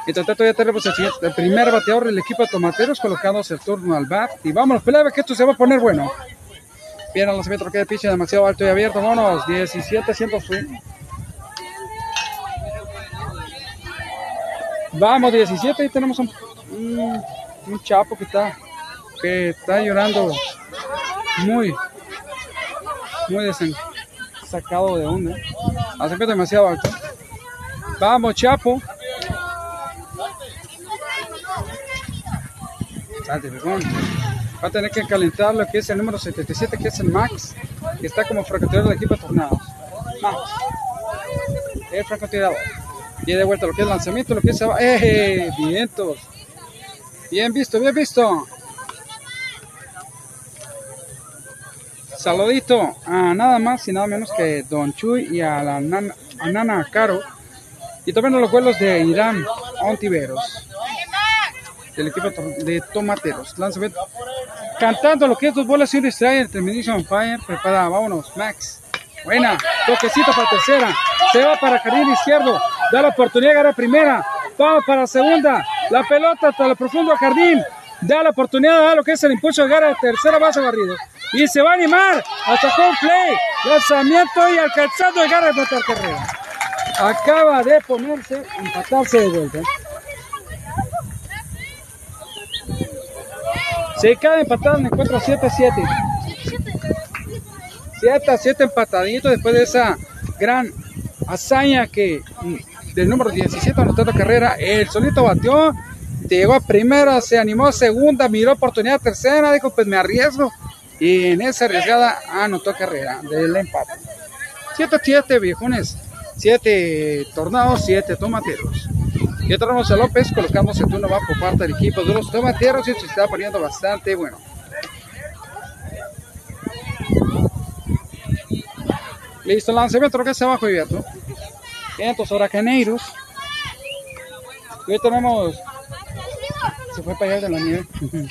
y tanto ya tenemos el, primer bateador del equipo de tomateros colocándose el turno al bat y vámonos pelea que esto se va a poner bueno bien al lanzamiento que de pitch demasiado alto y abierto vámonos 17 100 swing Vamos, 17, y tenemos un, un, chapo que está, que está llorando muy, muy desen- sacado de onda. Es demasiado alto. Vamos, chapo. Salte, perdón. Va a tener que calentar lo que es el número 77, que es el Max, que está como francotirador del equipo de Tornados. Max. El francotirador. Y de vuelta lo que es lanzamiento, lo que es... ¡Eh! Vientos. Bien visto, bien visto. Saludito a nada más y nada menos que Don Chuy y a la Nana Caro. Y también a los vuelos de Irán Ontiveros. Del equipo de tomateros. Lanzamiento. Cantando lo que es dos bolas y un. El Termination Fire. Prepara, vámonos, Max. Buena. Toquecito para tercera. Se va para jardín izquierdo. Da la oportunidad de ganar primera. Vamos para segunda. La pelota hasta el profundo jardín. Da la oportunidad de dar lo que es el impulso de gara tercera base barrido. Y se va a animar hasta home play. Lanzamiento y alcanzando el gara de matar carrera. Acaba de ponerse, empatarse de vuelta. Se cae empatado en el encuentro 7-7. 7 a 7 empatadito después de esa gran hazaña que mm, del número 17 anotando carrera, el solito batió, llegó a primera, se animó a segunda, miró oportunidad a tercera, dijo pues me arriesgo y en esa arriesgada anotó carrera del empate. 7 a 7 viejones, 7 tornados, 7 tomateros. Y tenemos a López colocándose el turno va por parte del equipo de los tomateros y se está poniendo bastante bueno. Listo, lanzamiento lo que es abajo y abierto. Vientos huracaneiros. Y hoy tenemos. Se fue para allá de la nieve.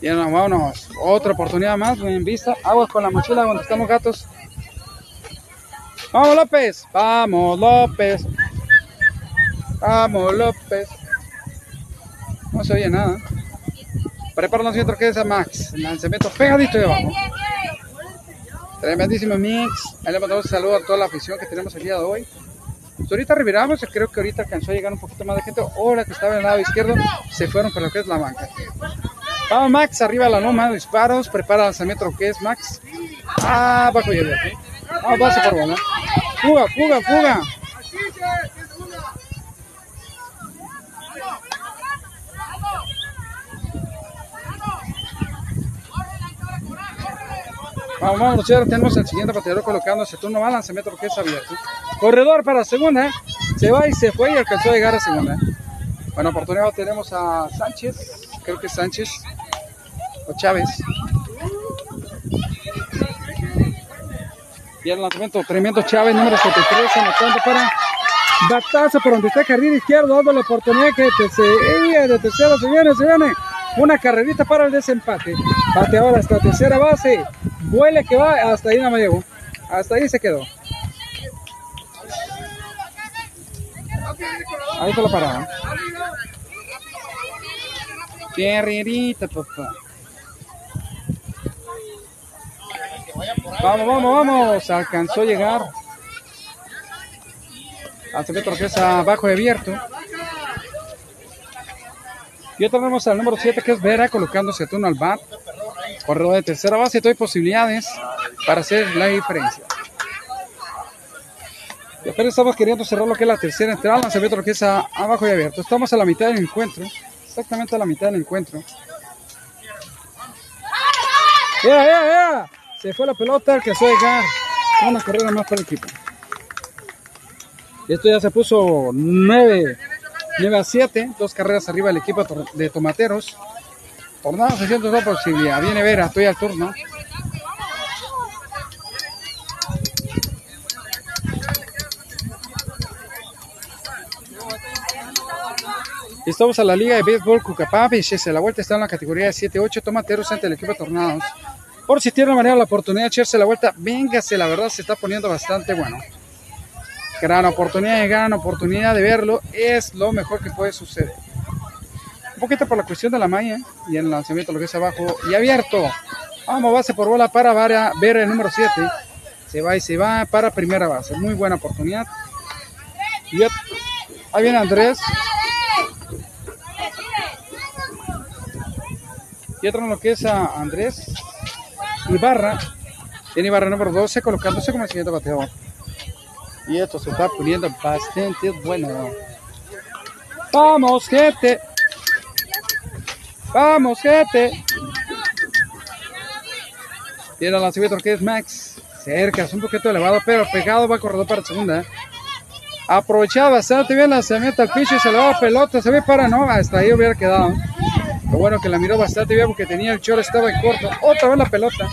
Bien, vámonos. Otra oportunidad más, en vista. Aguas con la mochila donde están los gatos. Vamos, López. Vamos, López. Vamos, López. No se oye nada. Prepara el lanzamiento que es a Max. Lanzamiento pegadito de abajo. Tremendísimo mix. Ahí le mandamos un saludo a toda la afición que tenemos el día de hoy. Pues ahorita reviramos, creo que ahorita alcanzó a llegar un poquito más de gente. La que estaba en el lado izquierdo se fueron para lo que es la banca. Vamos Max, arriba la loma, disparos, prepara lanzamiento que es Max. Ah, bajo y. Vamos, base por bola. Fuga, fuga, fuga. Vamos, vamos, ya tenemos el siguiente bateador colocándose turno va lanzamiento lo que es abierto. Corredor para segunda. Se va y se fue y alcanzó a llegar a segunda. Bueno, oportunidad tenemos a Sánchez, creo que es Sánchez o Chávez. Y el lanzamiento tremendo Chávez, número 73, anotando para batazo por donde está el carril izquierdo, dando la oportunidad que se, de tercera se viene, se viene. Una carrerita para el desempate. Bateador hasta tercera base. Vuele que va, hasta ahí no me llegó. Hasta ahí se quedó. Ahí está la parada. Carrerita, papá. Vamos, vamos, vamos. Alcanzó a llegar. Hasta que torqueza abajo abierto. Y otra tenemos al número 7 que es Vera colocándose turno al bat. Corredor de tercera base, hay posibilidades para hacer la diferencia. Y apenas estamos queriendo cerrar lo que es la tercera entrada, lanzamiento lo que es abajo y abierto. Estamos a la mitad del encuentro, exactamente a la mitad del encuentro. ¡Ya, ya, ya! Se fue la pelota, que a llegar. Una carrera más para el equipo. Y esto ya se puso 9, 9 a 7, dos carreras arriba del equipo de Tomateros. Tornado 602 posibilidad. Viene Vera, estoy al turno. Estamos a la Liga de Béisbol Cucapapi. La vuelta está en la categoría de 7-8. Tomateros ante el equipo de Tornados. Por si tiene manera la oportunidad de echarse la vuelta, véngase, la verdad se está poniendo bastante bueno. Gran oportunidad, gran oportunidad de verlo, es lo mejor que puede suceder. Un poquito por la cuestión de la malla y el lanzamiento lo que es abajo y abierto. Vamos, base por bola para ver el número 7. Se va y se va para primera base. Muy buena oportunidad. Y ahí viene Andrés. Y otro en lo que es a Andrés. Ibarra. Tiene Ibarra número 12 colocándose como el siguiente bateador. Y esto se está poniendo bastante bueno. Vamos, gente. Vamos, gente. Tiene lanzamiento que es Max. Cerca, es un poquito elevado, pero pegado va corredor para segunda. Aprovechaba bastante bien el lanzamiento al piso y se le va pelota. Se ve para no, hasta ahí hubiera quedado. Lo bueno que la miró bastante bien porque tenía el chorro, estaba en corto. Otra vez la pelota.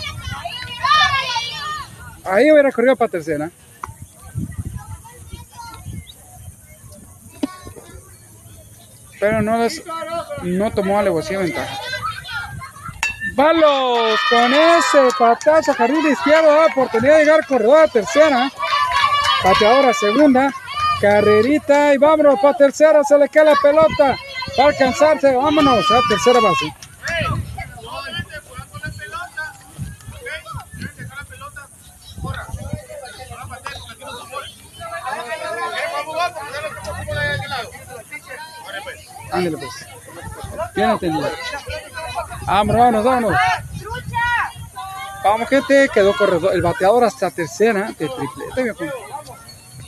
Ahí hubiera corrido para tercera. Pero no, les, no tomó alevosía ventaja. Balos con ese patazo carril izquierdo, oportunidad de llegar corredor a tercera. Pateadora segunda, carrerita y vámonos para tercera, se le queda la pelota. Para alcanzarse, vámonos a tercera base. Ándale pues. Bien atendido. Vámonos, vámonos, vámonos. Vamos gente, quedó corredor, el bateador hasta tercera de triplete.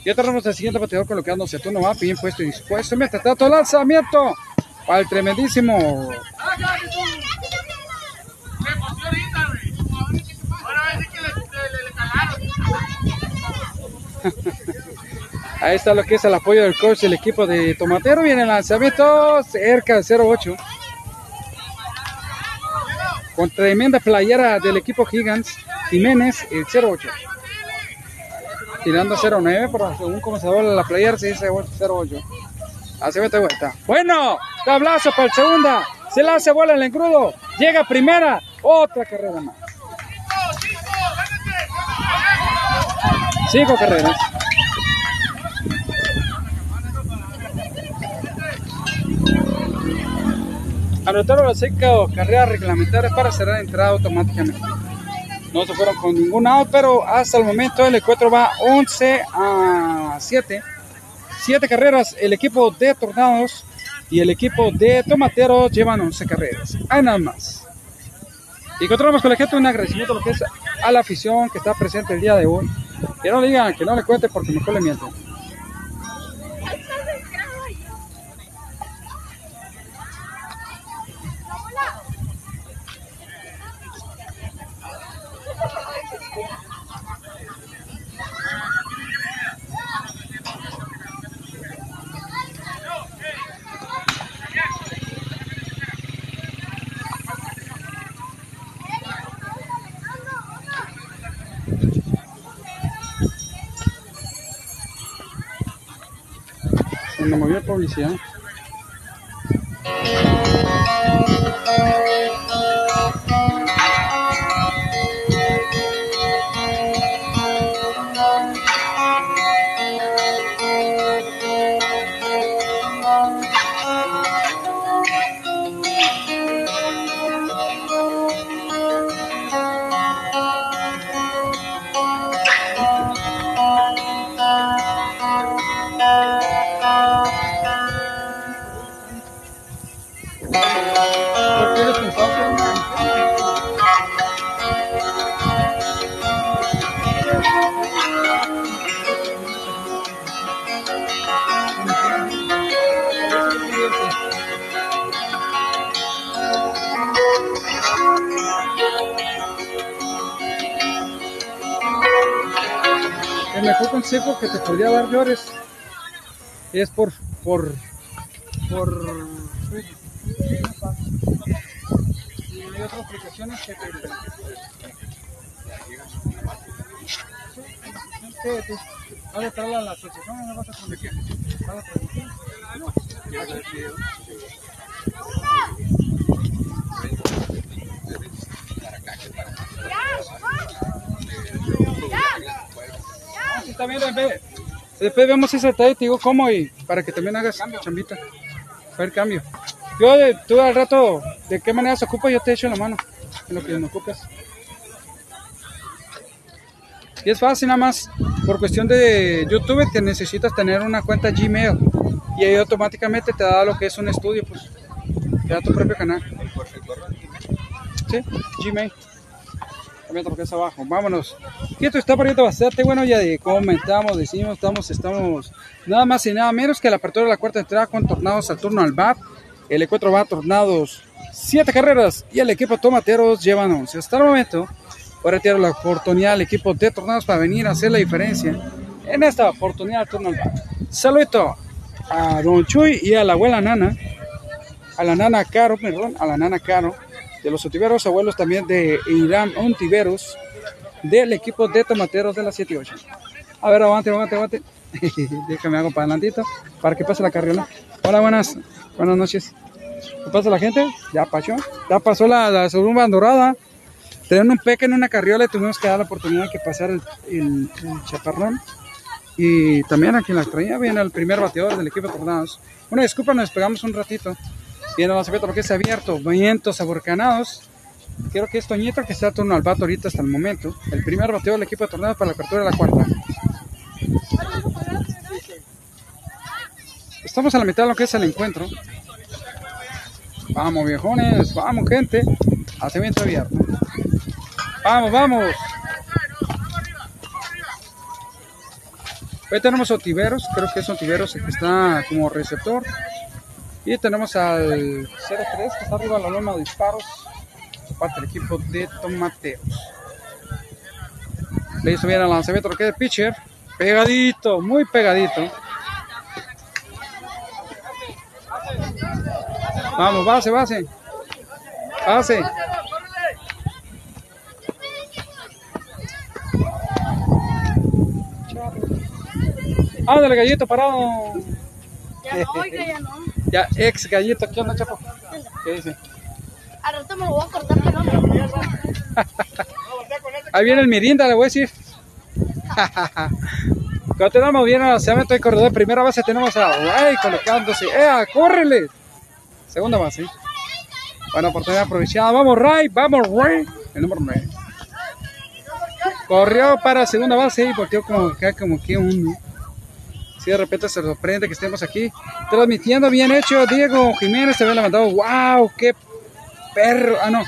Ya tenemos el siguiente bateador colocándose tú no va bien puesto y dispuesto. Mete todo el lanzamiento para el tremendísimo. Ahí está lo que es el apoyo del coach del equipo de Tomatero. Viene el lanzamiento cerca de 0-8. Con tremenda playera del equipo Gigants. Jiménez, el 0-8 tirando 0-9, pero según como se dobla la playera se dice 0-8. Hace vete vuelta. Bueno, tablazo para el segunda. Se la hace bola el engrudo. Llega primera. Otra carrera más. Cinco carreras. Anotaron las cinco carreras reglamentarias para cerrar entrada automáticamente no se fueron con ningún out, pero hasta el momento el encuentro va 11 a 7. 7 carreras el equipo de Tornados y el equipo de Tomateros llevan 11 carreras. Hay nada más. Y continuamos con la gente un agradecimiento a lo que es a la afición que está presente el día de hoy. Que no le digan, que no le cuente porque mejor le mienten. Se me movió publicidad. Consejo que te podría dar Llores es por por por y hay otras aplicaciones que te la, la asociación, no vas a transmitir. ¿Vas a transmitir? No. Sí, está bien, bebé. Después vemos ese detalle, te digo cómo y para que también hagas chambita. A ver, cambio. Yo, eh, tú al rato, ¿de qué manera se ocupa? Yo te echo la mano en lo que me ocupes. Y es fácil nada más. Por cuestión de YouTube te necesitas tener una cuenta Gmail. Y ahí automáticamente te da lo que es un estudio, pues. Te da tu propio canal. Sí, Gmail. Lo que es abajo. Vámonos. Esto está poniendo bastante bueno. Ya de comentamos, decimos, estamos, estamos nada más y nada menos que la apertura de la cuarta entrada con Tornados al turno al BAT. El encuentro va a Tornados 7 carreras y el equipo Tomateros llevan 11. Hasta el momento, ahora tiene la oportunidad al equipo de Tornados para venir a hacer la diferencia en esta oportunidad al turno al BAT. Saludito a Don Chuy y a la abuela Nana, a la Nana Caro, perdón, a la Nana Caro de los Ontiveros, abuelos también de Irán Ontiveros, del equipo de tomateros de la 7 y 8. A ver, aguante, aguante, aguante. Déjame hago para adelantito para que pase la carriola. Hola, buenas, buenas noches. ¿Qué pasa la gente? Ya pasó, ya pasó la, la surumba dorada. Tenían un peque en una carriola tuvimos que dar la oportunidad de que pasara el, el, el chaparrón. Y también aquí en la traía viene el primer bateador del equipo de Tornados. Una disculpa, nos despegamos un ratito. Viene la lo que es abierto, vientos aborcanados. Creo que es Toñito que está a turno al vato ahorita hasta el momento. El primer bateador del equipo de Tornados para la apertura de la cuarta. Estamos a la mitad de lo que es el encuentro. Vamos viejones, vamos gente. Hace viento abierto. Vamos, vamos. Hoy tenemos Otiveros, creo que es Otiveros el que está como receptor. Y tenemos al 03 que está arriba de la loma de disparos, parte del equipo de Tomateos. Le hizo bien al lanzamiento lo que el pitcher, pegadito, muy pegadito. Vamos, base, base. Base. Ándale, gallito parado. Ya no, oiga, ya no. Ya, ex gallito, ¿qué onda, chapo? ¿Qué dice? Al rato me lo voy a cortar, pero no. Ahí viene el Mirinda, le voy a decir. Tenemos bien a lanzamiento de corredor, primera base tenemos a Ray colocándose. ¡Eh, córrele! Segunda base. Buena oportunidad aprovechada. Vamos, Ray, vamos, Ray. El número 9. Corrió para segunda base y volteó como como que un. Si de repente se sorprende que estemos aquí transmitiendo. Bien hecho, Diego Jiménez se había levantado. ¡Wow! ¡Qué perro! Ah, no.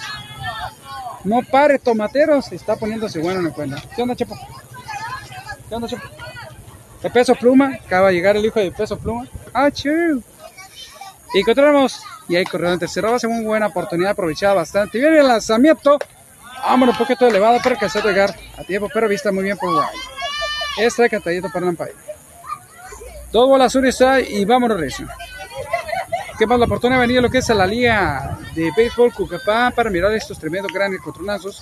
No pare, tomateros. Está poniéndose bueno en la cuenta. ¿Qué onda, Chepo? ¿Qué onda, Chepo? De peso pluma. Acaba de llegar el hijo de peso pluma. ¡Ah, chido! Y encontramos. Y ahí corrió en tercera base. Muy buena oportunidad, aprovechada bastante. Viene el lanzamiento. Vámonos, un poquito elevado, pero alcanzó a llegar a tiempo. Pero vista muy bien por Guay. Extra cantadito para Lampay. Dos bolas está y vámonos recio. ¿Qué más la oportunidad de venir a lo que es a la liga de béisbol Cucapá para mirar estos tremendos grandes controlazos?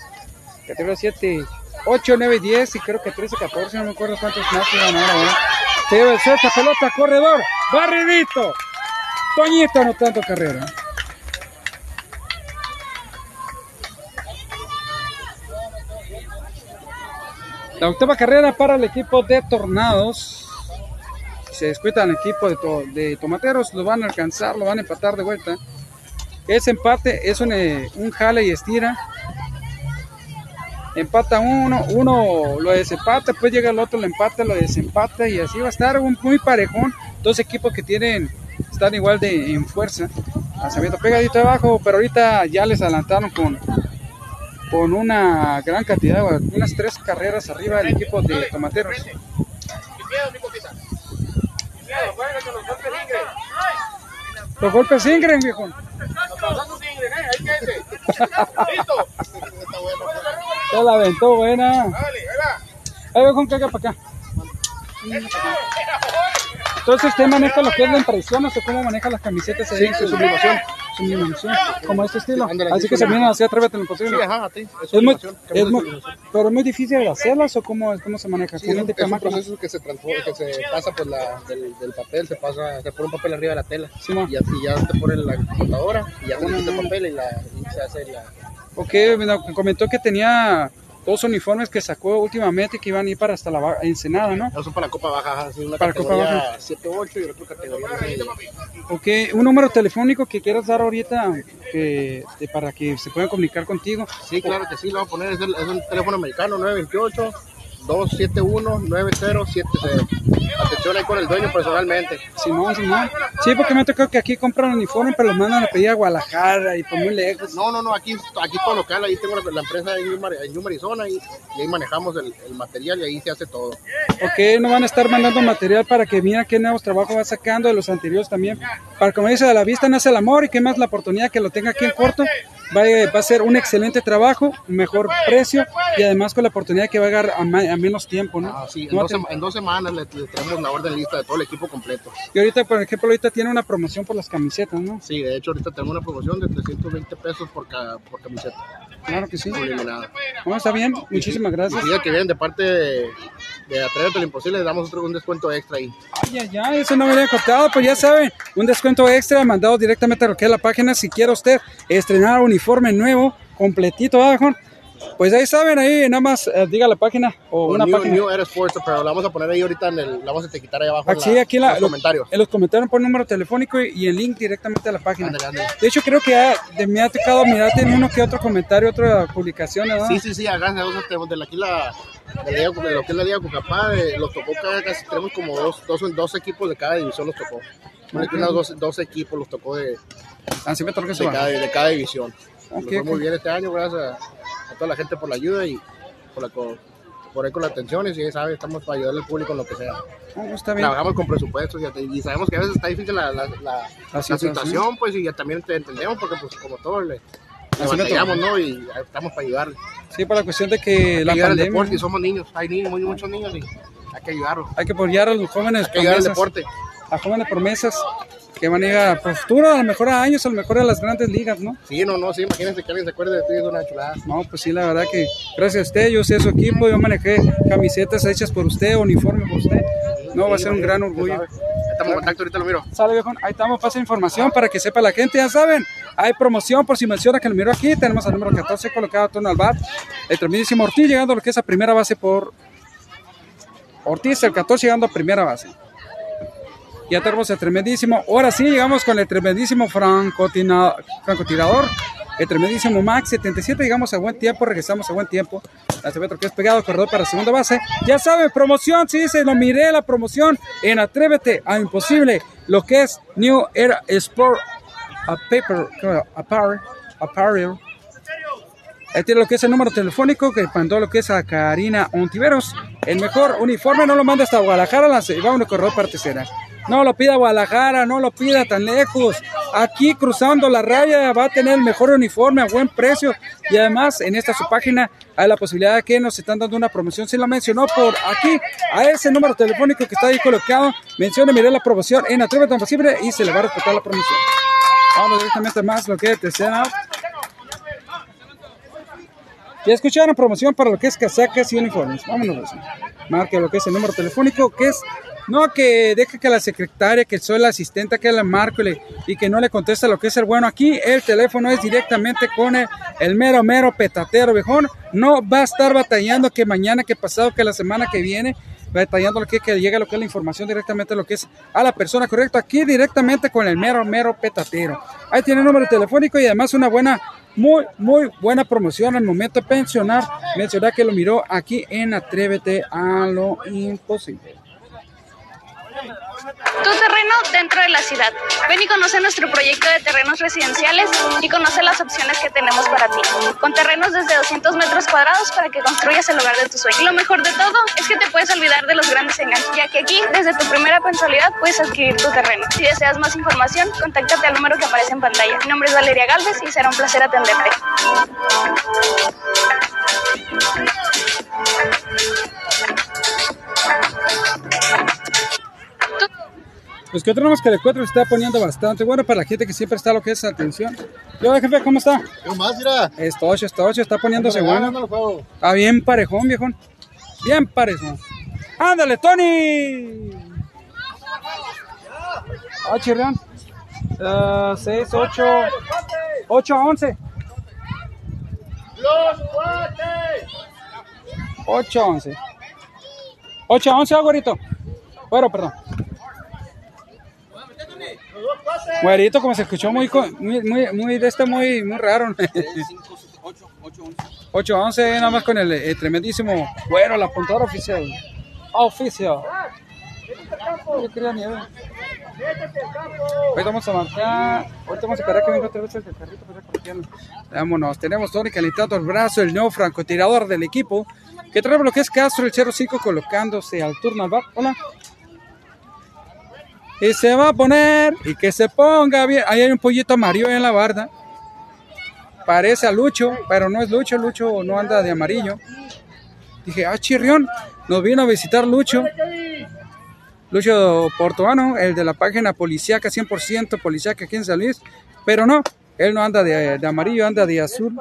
Categoría 7, 8, 9, 10 y creo que 13, 14, no me acuerdo cuántos más iban ahora. Se lleva el suelta pelota, corredor. Barridito. Toñito anotando carrera. La octava carrera para el equipo de Tornados. Se descuida el equipo de, to- de Tomateros. Lo van a alcanzar, lo van a empatar de vuelta. Ese empate es un, eh, un jale y estira. Empata uno, uno lo desempata, después llega el otro, lo empata, lo desempata y así va a estar un muy parejón. Dos equipos que tienen, están igual de en fuerza. Lanzamiento pegadito abajo, pero ahorita ya les adelantaron con, con una gran cantidad, unas tres carreras arriba del equipo de Tomateros. Los golpes Ingrid, viejo. Se la aventó buena. Ahí va. Con caga para acá. Entonces usted maneja lo que es la impresión, o sea, cómo maneja las camisetas ahí, su sublimación, sublimación, como este estilo. Así sí, que se sí. vienen hacia Atrévete en lo Sí, ajá, a ti. Es, Es muy, es muy, pero es muy difícil de hacerlas o cómo, cómo se maneja. Sí, ¿Con es, un es un proceso que se que se pasa pues la, del, del papel, se pasa, se pone un papel arriba de la tela Sí, y así ya te pone la computadora y ya quita el papel y, la, y se hace la... Ok, bueno, comentó que tenía dos uniformes que sacó últimamente que iban a ir para hasta la Ensenada, ¿no? Eso para la Copa Baja, sí, una Para Copa categoría 7-8 y otra categoría 9. Ok, un número telefónico que quieras dar ahorita que, de- para que se puedan comunicar contigo. Sí, claro que sí, lo voy a poner, es, el, es un teléfono americano 928 271-9070. Atención ahí con el dueño personalmente. Simón, Simón. Sí, porque me ha tocado que aquí compran uniforme, pero los mandan a pedir a Guadalajara y por muy lejos. No, no, no, aquí, aquí todo local, ahí tengo la, la empresa en Yuma, Arizona y, y ahí manejamos el, el material y ahí se hace todo. Ok, no van a estar mandando material para que mira qué nuevos trabajos va sacando de los anteriores también. Para como dice, a la vista nace el amor y que más la oportunidad que lo tenga aquí en corto. Va a, va a ser un excelente trabajo, mejor precio y además con la oportunidad que va a llegar a, ma- a menos tiempo, ¿no? Ah, sí, en, No dos, en dos semanas le, le tenemos la orden lista de todo el equipo completo. Y ahorita, por ejemplo, ahorita tiene una promoción por las camisetas, ¿no? Sí, de hecho ahorita tenemos una promoción de 320 pesos por, cada, por camiseta, Claro que sí. Bueno, está bien, muchísimas gracias. Y ya que vienen de parte de, de Atrévete lo Imposible, le damos otro, un descuento extra ahí. Ay, ay, ay, eso no me había contado, pues ya saben, un descuento extra mandado directamente a lo que es la página. Si quiere usted estrenar uniforme nuevo, completito abajo, pues ahí saben, ahí nada más eh, diga la página o una New, página. New Era Sports, pero la vamos a poner ahí ahorita en el, la vamos a etiquetar ahí abajo en, Aquí, la- aquí la- en los lo- comentarios. en los comentarios pon número telefónico y, y el link directamente a la página. De hecho, creo que ya de, me ha tocado mirarte en uno que otro comentario, otra publicación, ¿verdad? Sí, sí, sí, acá tenemos de aquí la, de, la liga- de lo que es la Liga Cucapá, los tocó casi tenemos como dos, dos, dos equipos de cada división los tocó. Unos dos, dos equipos los tocó de, Lanzamiento que se de, cada, de cada división. Ok, Nos fue ok. muy bien este año, gracias a, a toda la gente por la ayuda y por, la, por ahí con las atenciones y ya sabes, estamos para ayudar al público en lo que sea. Ah, está bien. Trabajamos con presupuestos y, y sabemos que a veces está difícil la, la, la- La la situación. pues, y ya también te entendemos porque pues como todos le, le Así que batallamos, ¿no? Y estamos para ayudar. Sí, por la cuestión de que la ayudar al pandemia. deporte y somos niños, hay niños, muy, muchos niños y hay que ayudarlos. Hay que apoyar a los jóvenes Hay que ayudar al deporte. a jóvenes promesas que van a llegar a futuro, a lo mejor a años, a lo mejor a las grandes ligas, ¿no? Sí, no, no, sí, imagínense que alguien se acuerde de ti, es una chulada. No, pues sí, la verdad que gracias a usted, yo sé su equipo, yo manejé camisetas hechas por usted, uniforme por usted. No, va a ser un gran orgullo. Estamos en contacto, ahorita lo miro. Sale viejo, ahí estamos, pasa información para que sepa la gente, ya saben, hay promoción por si menciona que lo miro aquí, tenemos al número 14 colocado a turno al bar, el tremendísimo Ortiz llegando a lo que es a primera base por Ortiz, el 14 llegando a primera base. Ya tenemos el tremendísimo, ahora sí llegamos con el tremendísimo francotirador, el tremendísimo Max 77, llegamos a buen tiempo, regresamos a buen tiempo, lanzamiento que es pegado, corredor para segunda base, ya saben, promoción, sí, se lo miré la promoción en Atrévete a Imposible, lo que es New Era Sport a Paper, Apparel, Apparel, Ahí tiene lo que es el número telefónico que mandó lo que es a Karina Ontiveros. El mejor uniforme no lo manda hasta Guadalajara, la va un corredor para tercera. No lo pida Guadalajara, no lo pida tan lejos. Aquí cruzando la raya va a tener el mejor uniforme a buen precio. Y además en esta su página hay la posibilidad de que nos están dando una promoción. Si la mencionó por aquí, a ese número telefónico que está ahí colocado, mencione, mire la promoción en Atrévete tan posible y se le va a respetar la promoción. Vamos directamente más lo que es. Ya escucharon promoción para lo que es casacas y uniformes. Vámonos. Marque lo que es el número telefónico, que es No, que deje que la secretaria, que soy la asistente, que le marco y, que no le contesta lo que es el bueno. Aquí el teléfono es directamente con el, el mero, mero petatero, viejón. No va a estar batallando que mañana, que pasado, que la semana que viene, batallando lo que, que llegue lo que es la información directamente lo que es a la persona correcta. Aquí directamente con el mero, mero petatero. Ahí tiene el número telefónico y además una buena, muy, muy buena promoción al momento de pensionar. Mencionar que lo miró aquí en Atrévete a lo Imposible. Tu terreno dentro de la ciudad. Ven y conoce nuestro proyecto de terrenos residenciales y conoce las opciones que tenemos para ti. Con terrenos desde 200 metros cuadrados para que construyas el hogar de tus sueños. Y lo mejor de todo es que te puedes olvidar de los grandes engaños, ya que aquí, desde tu primera mensualidad, puedes adquirir tu terreno. Si deseas más información, contáctate al número que aparece en pantalla. Mi nombre es Valeria Galvez y será un placer atenderte. Pues que otro más que el cuatro se está poniendo bastante bueno para la gente que siempre está lo que es atención. Yo, jefe, ¿cómo está? ¿Qué más, mira? Esto ocho, esto ocho, está poniéndose bueno. Está bien parejón, viejón. Bien parejón. ¡Ándale, Tony! Ah, chirrión. 6, 8, 8 a 11. 8 a 11. 8 a 11, güerito. Bueno, perdón. Güerito, como se escuchó muy, muy, muy, muy de este, muy, muy raro. 8 a 11, nada más con el, eh, tremendísimo güero, la apuntadora oficial. Oficial. Nieve. Ahorita vamos a marcar. Ahorita vamos a esperar que venga otra vez el carrito para corriendo. Vámonos. Tenemos Tony calentando el brazo, el nuevo francotirador del equipo. Que trae lo que es Castro, el 05 colocándose al turno. Hola. Y se va a poner y que se ponga bien. Ahí hay un pollito amarillo en la barda. Parece a Lucho, pero no es Lucho. Lucho no anda de amarillo. Dije, ah, chirrión, nos vino a visitar Lucho. Lucho Portuano, el de la página policíaca 100% policíaca aquí en San Luis. Pero no, él no anda de, de amarillo, anda de azul.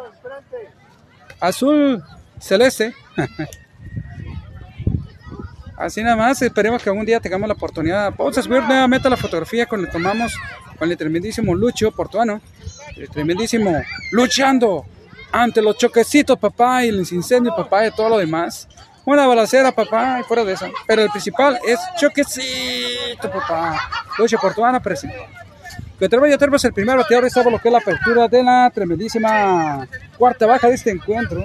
Azul celeste. Así nada más, esperemos que algún día tengamos la oportunidad. Vamos a subir nuevamente la fotografía con el tomamos con el tremendísimo Lucho Portuano. El tremendísimo luchando ante los choquecitos, papá, y los incendios, papá, y todo lo demás. Una balacera, papá, y fuera de eso. Pero el principal es choquecito, papá. Lucho Portuano presente. Que ya tenemos el primer bateador, estaba lo que es la apertura de la tremendísima cuarta baja de este encuentro.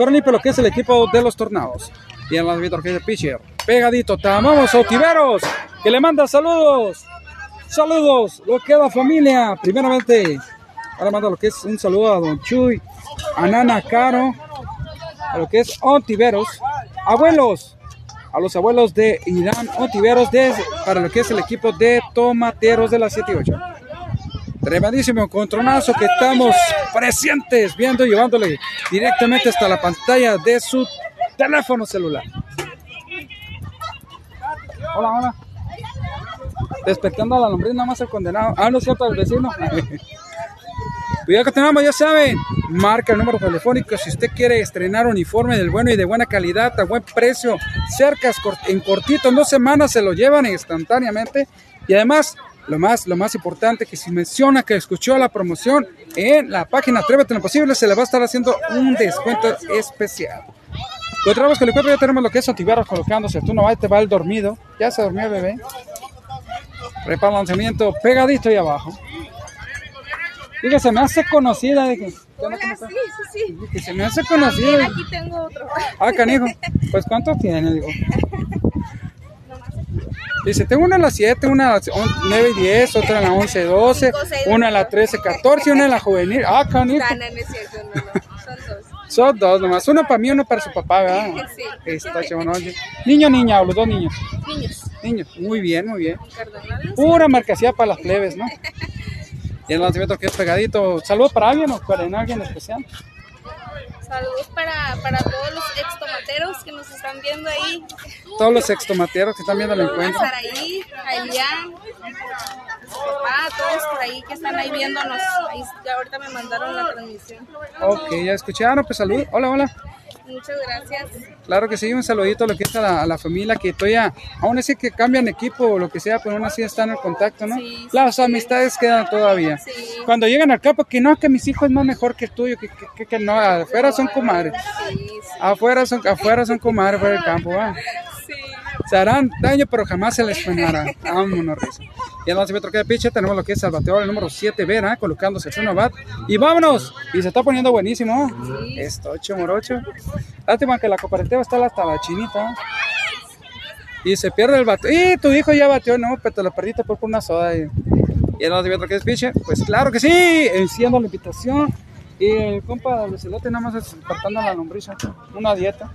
Fueron limpio lo que es el equipo de los tornados. Y en la de pitcher. Pegadito, vamos Otiveros, que le manda saludos. Saludos, lo que va familia. Primeramente, ahora manda lo que es un saludo a Don Chuy, a Nana Caro, a lo que es Ontiveros, abuelos, a los abuelos de Irán Ontiveros, de, para lo que es el equipo de Tomateros de la 7 y 8. Tremendísimo encontronazo que estamos presentes viendo llevándole directamente hasta la pantalla de su teléfono celular. Hola, hola. Despertando a la lombriz, nada más el condenado. Ah, no cierto, el vecino. Cuidado que tenemos, ya saben. Marca el número telefónico si usted quiere estrenar uniforme del bueno y de buena calidad, a buen precio. Cercas, en cortito, en dos semanas se lo llevan instantáneamente. Y además, lo más, lo más importante, que si menciona que escuchó la promoción en la página Atrévete en lo posible, se le va a estar haciendo un descuento especial. Encontramos que el encuentro ya tenemos lo que es Otiveros colocándose. Tú no vas, te va el dormido. Ya se durmió el bebé. Repara lanzamiento pegadito ahí abajo. Digo, se me hace conocida. Dije, ¿qué onda, cómo está? Sí, sí, sí. Se me hace conocida. Aquí tengo otro. Ah, canijo. Pues, ¿cuánto tiene? Digo. Dice, tengo una en la 7, una en la 9 y 10, otra en la 11, 12, una en la 13, 14 y una en la juvenil. Ah, canijo. Ah, no, no es cierto, no, no. Son dos. Son dos nomás. Uno para mí y uno para su papá, ¿verdad? Sí. Está chévere, oye. Niño, niña, o los dos niños. Niños. Niños, muy bien, muy bien. Pura marcación para las plebes, ¿no? Y el lanzamiento que es pegadito. ¿Saludos para alguien o para alguien especial? Saludos para, para todos los extomateros que nos están viendo ahí. Todos los extomateros que están viendo el encuentro. Saraí, a Ilian, a su papá, a todos por ahí que están ahí viéndonos. Ahí, ahorita me mandaron la transmisión. Ok, ya escucharon, pues salud. Hola, hola. Muchas gracias. Claro que sí, un saludito a lo que es a la, a la familia que todavía, aún así que cambian equipo o lo que sea, pero aún así están en contacto, ¿no? Sí, Las sí. amistades quedan todavía. Cuando llegan al campo, que no, que mis hijos es más mejor que el tuyo, que, que, que- que no, afuera son comadres. Afuera son, afuera son comadres fuera del campo, ¿va? Se harán daño, pero jamás se les frenará. Vámonos, Rizo. Y el lanzamiento que de pitcher tenemos lo que es el bateador, el número 7, Vera, colocándose el uno bat. Y vámonos. Y se está poniendo buenísimo. Esto, 8 morocho. Lástima que la cooperativa está hasta la chinita. Y se pierde el bateo. Y tu hijo ya bateó, no, pero te lo perdiste por una soda. Y, y el lanzamiento que es pitcher, pues claro que sí. Enciendo la invitación. Y el compa del nada más despertando la lombriz. Una dieta.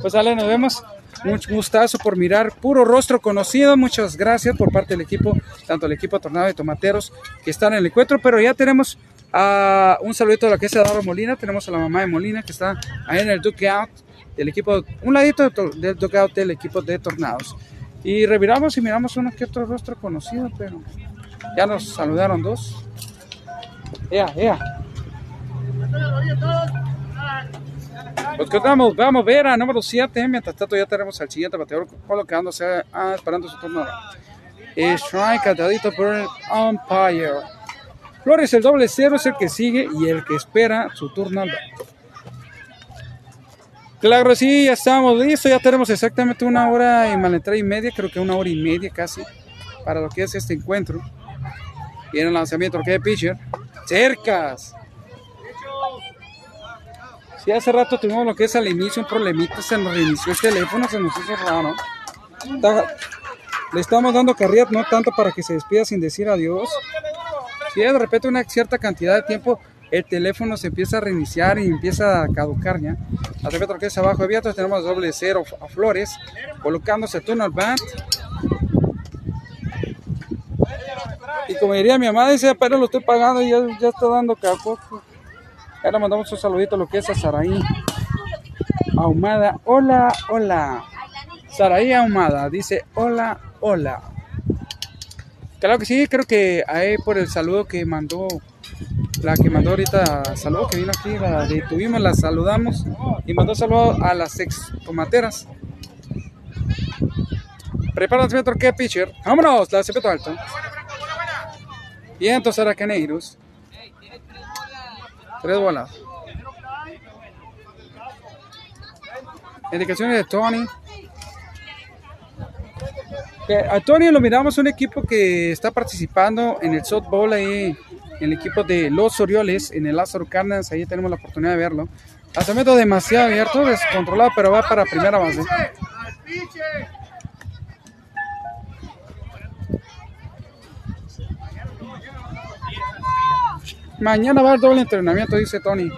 Pues sale, nos vemos. Mucho gustazo por mirar puro rostro conocido. Muchas gracias por parte del equipo, tanto el equipo Tornado de Tomateros que están en el encuentro. Pero ya tenemos a un saludito de lo que es Adoro Molina. Tenemos a la mamá de Molina que está ahí en el Dukeout del equipo, un ladito de to- del Dukeout del equipo de Tornados. Y reviramos y miramos uno que otro rostro conocido, pero ya nos saludaron dos. Ea, ea. Pues que vamos, vamos ver a número 7. Mientras tanto, ya tenemos al siguiente bateador colocándose, ah, esperando su turno. Eh, strike catadito por el umpire. Flores, el doble cero es el que sigue y el que espera su turno al. Claro, sí, ya estamos listos. Ya tenemos exactamente una hora y malentrada y media, creo que una hora y media casi, para lo que es este encuentro. Viene el lanzamiento, que es pitcher. Cercas. Sí, hace rato tuvimos lo que es al inicio un problemita, se nos reinició el teléfono, se nos hizo raro. Está- le estamos dando carrera, no tanto para que se despida sin decir adiós. Si de repente una cierta cantidad de tiempo el teléfono se empieza a reiniciar y empieza a caducar ya. A repente lo que es abajo abierto tenemos doble cero a Flores, colocándose el turno al bat. Y como diría mi mamá, dice, pero lo estoy pagando y ya, ya está dando Ahora mandamos un saludito a lo que es a Saraí Ahumada. Hola, hola. Saraí Ahumada dice hola, hola. Claro que sí, creo que ahí por el saludo que mandó, la que mandó ahorita, saludo que vino aquí, la detuvimos, la saludamos y mandó saludo a las ex tomateras. Prepara el que pitcher. Vámonos, la cepeto alto. Y entonces ahora Caneiros. Tres bolas. Indicaciones de Tony. A Tony lo miramos un equipo que está participando en el softball ahí, en el equipo de los Orioles, en el Lázaro Cárdenas, ahí tenemos la oportunidad de verlo. Lanzamiento demasiado abierto, descontrolado, pero va para primera base. Mañana va el doble entrenamiento, dice Tony.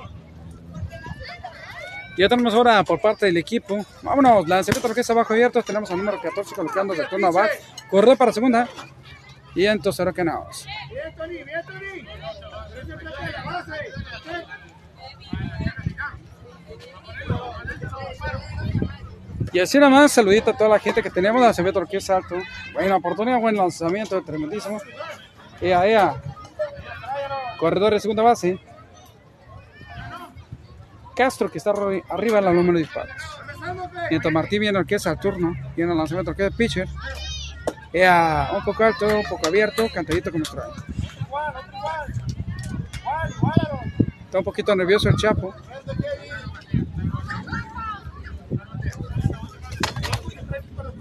Ya tenemos ahora por parte del equipo. Vámonos, lanzamiento que es abajo abierto. Tenemos al número 14 colocando de turno abajo. Corre para segunda. Y entonces ahora que nada. Y así nada más, saludito a toda la gente que tenemos. Lanzamiento que es alto. Buena oportunidad, buen lanzamiento, tremendísimo. Ea, ea. Corredor de segunda base. Castro que está arri- arriba en la número de disparos. Mientras Martín viene al que es al turno. Viene el lanzamiento que es pitcher. Ea, un poco alto, un poco abierto, cantadito como trae. Está un poquito nervioso el Chapo.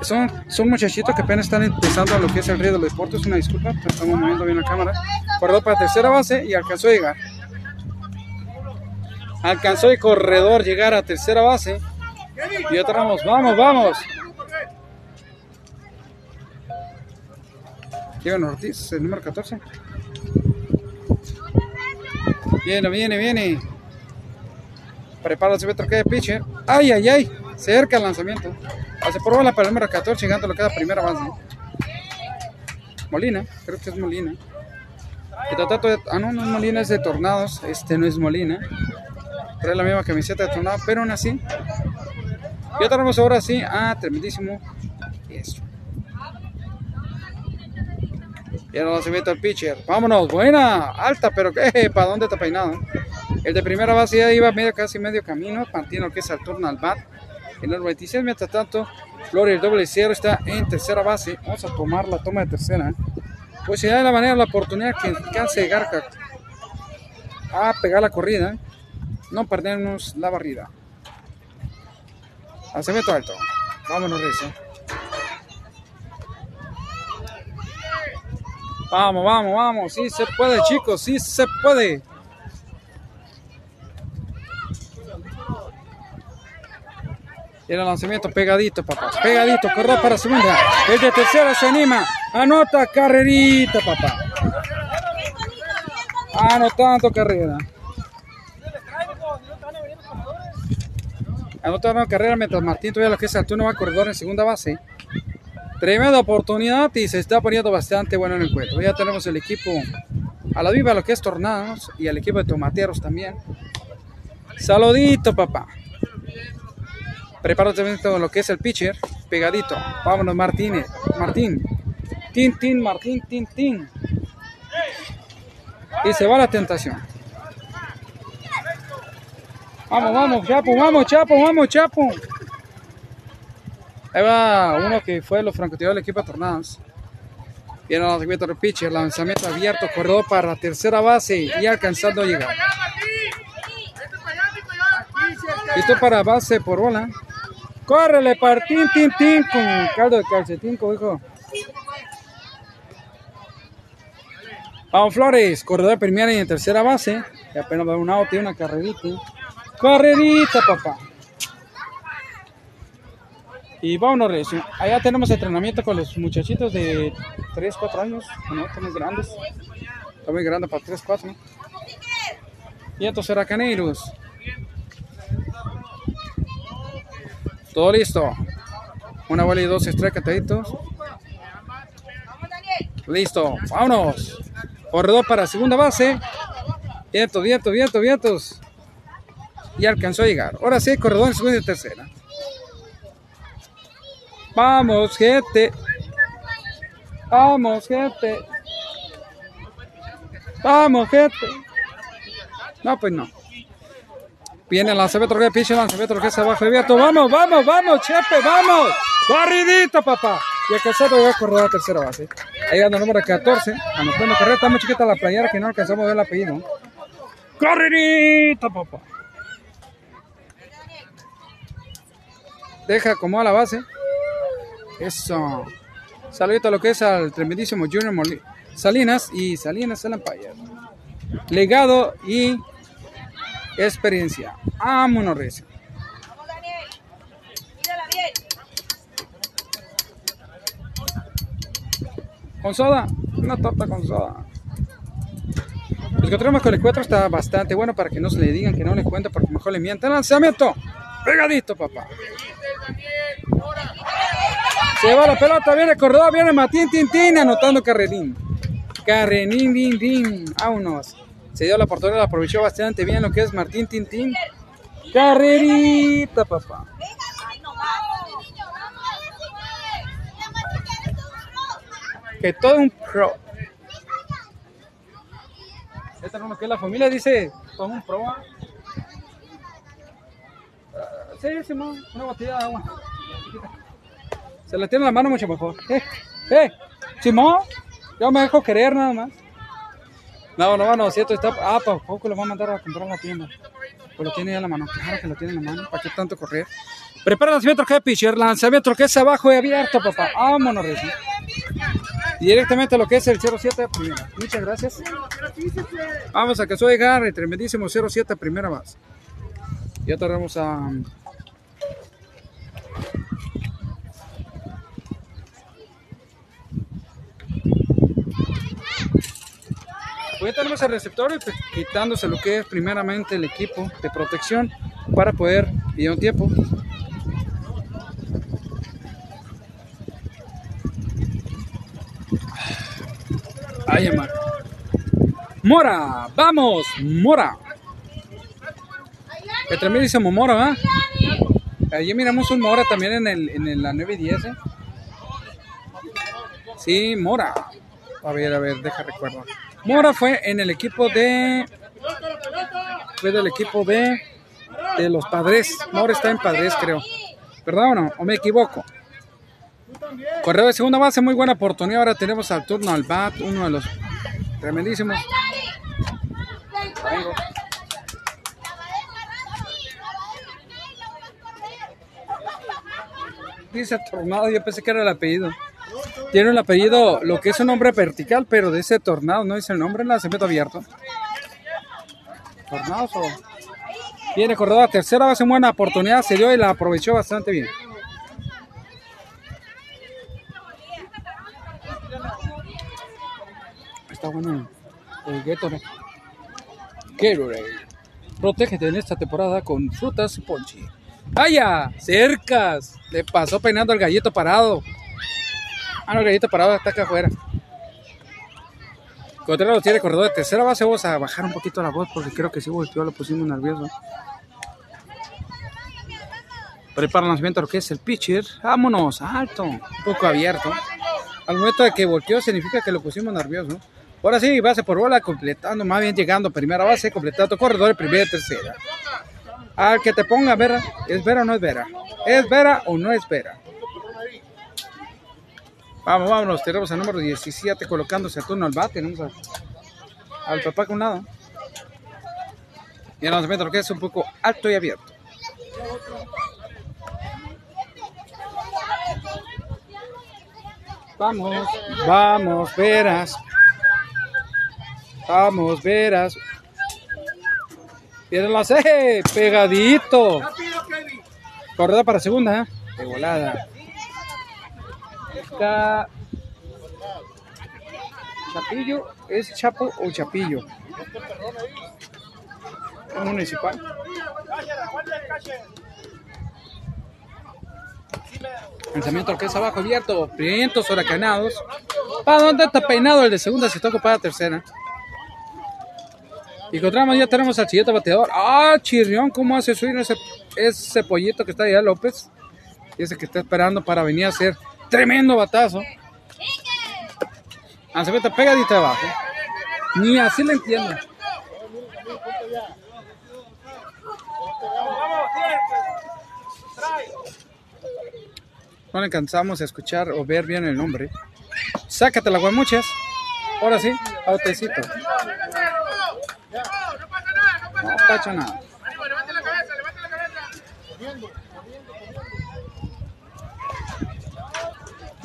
Son, son muchachitos que apenas están empezando a lo que es el río de los deportes. Una disculpa, pero estamos moviendo bien la cámara. Corredor para tercera base y alcanzó a llegar. Alcanzó el corredor llegar a tercera base. Y otra vamos, vamos, vamos. Kevin Ortiz, el número 14. Viene, viene, viene. Prepara el que de pitcher. Ay, ay, ay. Cerca el lanzamiento. Hace por bola para el número 14, llegando lo que es la primera base. Molina, creo que es Molina. Y tratato de, ah, no, no es Molina, es de Tornados. Este no es Molina. Trae la misma camiseta de Tornado, pero aún así. Ya tenemos ahora sí. Ah, tremendísimo. Eso. Y ahora se mete el pitcher. Vámonos, buena, alta, pero eh, ¿para dónde está peinado? El de primera base ya iba medio, casi medio camino, Pantino que al turno al bat. En el 26, mientras tanto, Flores doble cero está en tercera base. Vamos a tomar la toma de tercera. Pues si hay la manera, la oportunidad que alcance de Garca a pegar la corrida, no perdernos la barrida. Lanzamiento alto. Vámonos, Rezo. Vamos, vamos, vamos. Sí se puede, chicos. Sí se puede. Y el lanzamiento pegadito, papá. Pegadito, corre para segunda. El de tercera se anima. Anota carrerita, papá. Anotando carrera. Anotando carrera mientras Martín todavía lo que es Arturo va a corredor en segunda base. Tremenda oportunidad y se está poniendo bastante bueno en el encuentro. Ya tenemos el equipo a la viva, lo que es Tornados y al equipo de Tomateros también. Saludito, papá. También todo lo que es el pitcher. Pegadito. Vámonos, Martínez. Martín. Tin, tin, Martín, tin, tin. Y se va la tentación. Vamos, vamos, Chapo, vamos, Chapo, vamos, Chapo. Ahí va uno que fue los francotiradores del equipo de Tornados. Viene el lanzamiento del pitcher, lanzamiento abierto, corredor para la tercera base y alcanzando a llegar. Listo para base por bola. Córrele, partín, tin, tin, con caldo de calcetín, hijo. Vamos Flores, corredor primera y en tercera base. Y apenas va un out y una carrerita. Carrerita, papá. Y vámonos, Recio. Allá tenemos entrenamiento con los muchachitos de 3, 4 años. No, están muy grandes. Están muy grandes para 3, 4. Y estos huracaneros. Todo listo. Una bola y dos estrecataditos. Listo, vámonos. Corredor para segunda base. Vientos, vientos, vientos, vientos. Y alcanzó a llegar. Ahora sí, corredor en segunda y tercera. Vamos, gente. Vamos, gente. Vamos, gente. No, pues no. Viene el lanzamiento que piche, lanzamiento que es abajo abierto. Vamos, vamos, vamos, Chepe, vamos. Barridito, papá. Y el calzado va a correr a tercera base. Ahí anda el número 14. Anotando carrera. Está muy chiquita la playera que no alcanzamos a ver el apellido. Corridito, papá. Deja como a la base. Eso. Saludito a lo que es al tremendísimo Junior Molina. Salinas y Salinas el. Legado y experiencia. Vámonos, Recio. Con soda, una torta con soda. El con el 4 está bastante bueno para que no se le digan que no le cuenta porque mejor le mientan. Lanzamiento, pegadito, papá. Se va la pelota, viene corredor, viene Matín Tintín anotando carrerín. Carrerín, din, din. Vámonos. Se dio la oportunidad, aprovechó bastante bien lo que es Martín Tintín. Carrerita, papá. Que todo un pro. Esta no que la familia, dice, todo un pro. ¿ah? Uh, sí, Simón, una botella de agua. Se le tiene la mano mucho mejor. Eh, eh, Simón, yo me dejo querer nada más. No, no, no, cierto, está. Ah, para poco lo va a mandar a comprar a la tienda. Pues lo tiene ya en la mano. Claro que lo tiene en la mano. ¿Para qué tanto correr? Prepara el lanzamiento que pitcher, lanzamiento que es abajo y abierto, papá. Vámonos, Reci. Directamente lo que es el 07 primera. Muchas gracias. Vamos a que soy Garry, tremendísimo 07 primera base. Ya tardamos a. Pues ya tenemos el receptor y pues, quitándose lo que es primeramente el equipo de protección para poder ir un tiempo. Ay, amar. Mora, vamos, Mora. Que tremendísimo Mora, ¿va? Allí miramos un Mora también en, el, en la 9 y 10. ¿eh? Sí, Mora. A ver, a ver, deja recuerdo. Mora fue en el equipo de fue del equipo B de los Padres. More está en Padres, creo. ¿Verdad o no? ¿O me equivoco? Correo de segunda base, muy buena oportunidad. Ahora tenemos al turno al bat, uno de los tremendísimos. Dice Tornado, yo pensé que era el apellido. Tiene el apellido, lo que es un nombre vertical, pero de ese Tornado, no dice el nombre en lanzamiento abierto. Tornado. Viene corredor tercera base, buena oportunidad, se dio y la aprovechó bastante bien. Está bueno el Gatorade. Gatorade. Protégete en esta temporada con frutas ponchi. ¡Vaya! ¡Cercas! Le pasó peinando al gallito parado. Ah, no, el gallito parado está acá afuera. Contreras tiene corredor de tercera base. Vamos a bajar un poquito la voz porque creo que si volteó, lo pusimos nervioso. Prepara el lanzamiento lo que es el pitcher. Vámonos, alto, un poco abierto. Al momento de que volteó significa que lo pusimos nervioso. Ahora sí, base por bola, completando, más bien llegando primera base, completando corredor primera y tercera. Al que te ponga Vera, ¿es Vera o no es Vera? ¿Es Vera o no es Vera? Vamos, vámonos, tenemos al número 17 colocándose a turno al bate, tenemos a- al papá con nada. Y el lanzamiento lo que es un poco alto y abierto. Vamos, vamos, veras. Vamos, veras. Viene la C, pegadito. Corredor para segunda, ¿eh? de volada. Está Chapillo, ¿es Chapo o Chapillo? Es municipal. Lanzamiento que es abajo abierto, vientos huracanados. ¿Para dónde está peinado el de segunda? Se toca para tercera. Y encontramos, ya tenemos al siguiente bateador. ¡Ah, chirrión! ¿Cómo hace subir ese, ese pollito que está allá, López? Dice que está esperando para venir a hacer tremendo batazo. Lanzamiento pegadito abajo. Ni así le entiendo. No le alcanzamos a escuchar o ver bien el nombre. Sácate las guamuchas. Ahora sí, autecito. No pacha nada.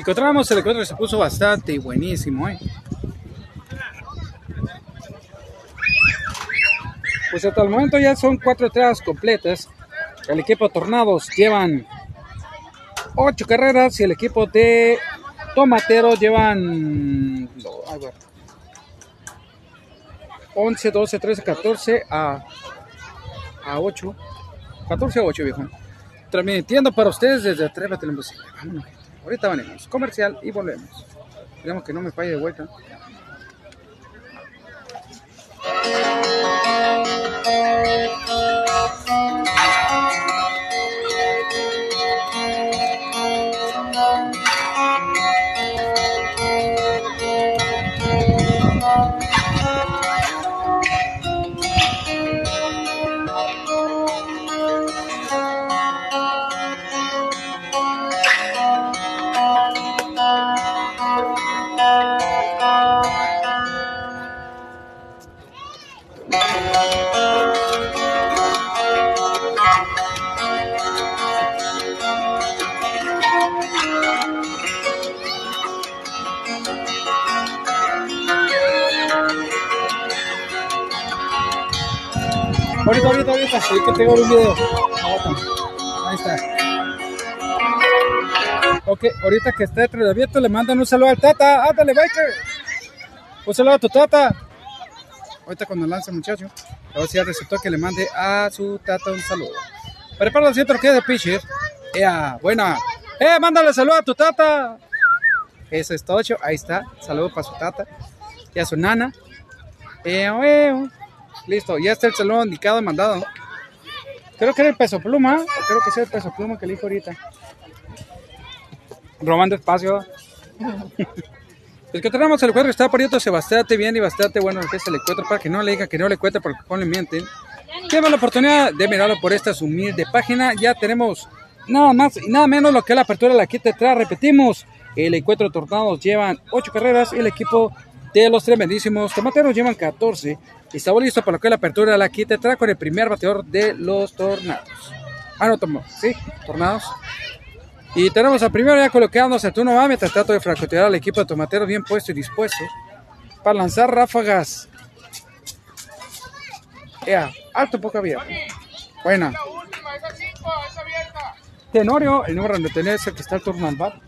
Y encontramos el encuentro que se puso bastante buenísimo, ¿eh? Pues hasta el momento ya son cuatro entradas completas. El equipo Tornados llevan ocho carreras y el equipo de Tomateros llevan no, ay, bueno, 11, 12, 13, 14 a, a 8. 14 a 8, viejo. Transmitiendo para ustedes desde Atrévete la Música. Vámonos. Ahorita venimos. Comercial y volvemos. Esperemos que no me falle de vuelta. Ahorita, ahorita, ahorita. Sí, que tengo un video. Ahí está. Ok, ahorita que esté abierto le mandan un saludo al Tata. Ándale, biker. Un saludo a tu Tata. Ahorita cuando lance muchacho, a ver si ya que le mande a su Tata un saludo. Prepara el centro que de pitcher. Ea, buena. Eh, mándale saludo a tu Tata. Eso es todo, ahí está. Saludo para su Tata y a su nana. Eo, eo. Listo, ya está el saludo indicado y mandado. Creo que era el peso pluma. Creo que es el peso pluma que le dijo ahorita. Robando espacio. el que tenemos el cuadro está poniéndose bastante bien y bastante bueno lo que es el encuentro para que no le diga que no le cuente porque no le mienten. Tenemos la oportunidad de mirarlo por esta humilde página. Ya tenemos nada más y nada menos lo que es la apertura de la quinta atrás. Repetimos, el encuentro de Tornados llevan 8 carreras y el equipo de los tremendísimos tomateros llevan 14. Y estamos listos para lo que es la apertura de la quinta atrás con el primer bateador de los Tornados. Ah, no, tomó, sí, Tornados. Y tenemos al primero ya colocándose Turno va mientras trato de francotirar al equipo de tomateros bien puesto y dispuesto para lanzar ráfagas. Ya, alto poco abierto. Buena. Tenorio, el número de tener es el que está el turno al bar.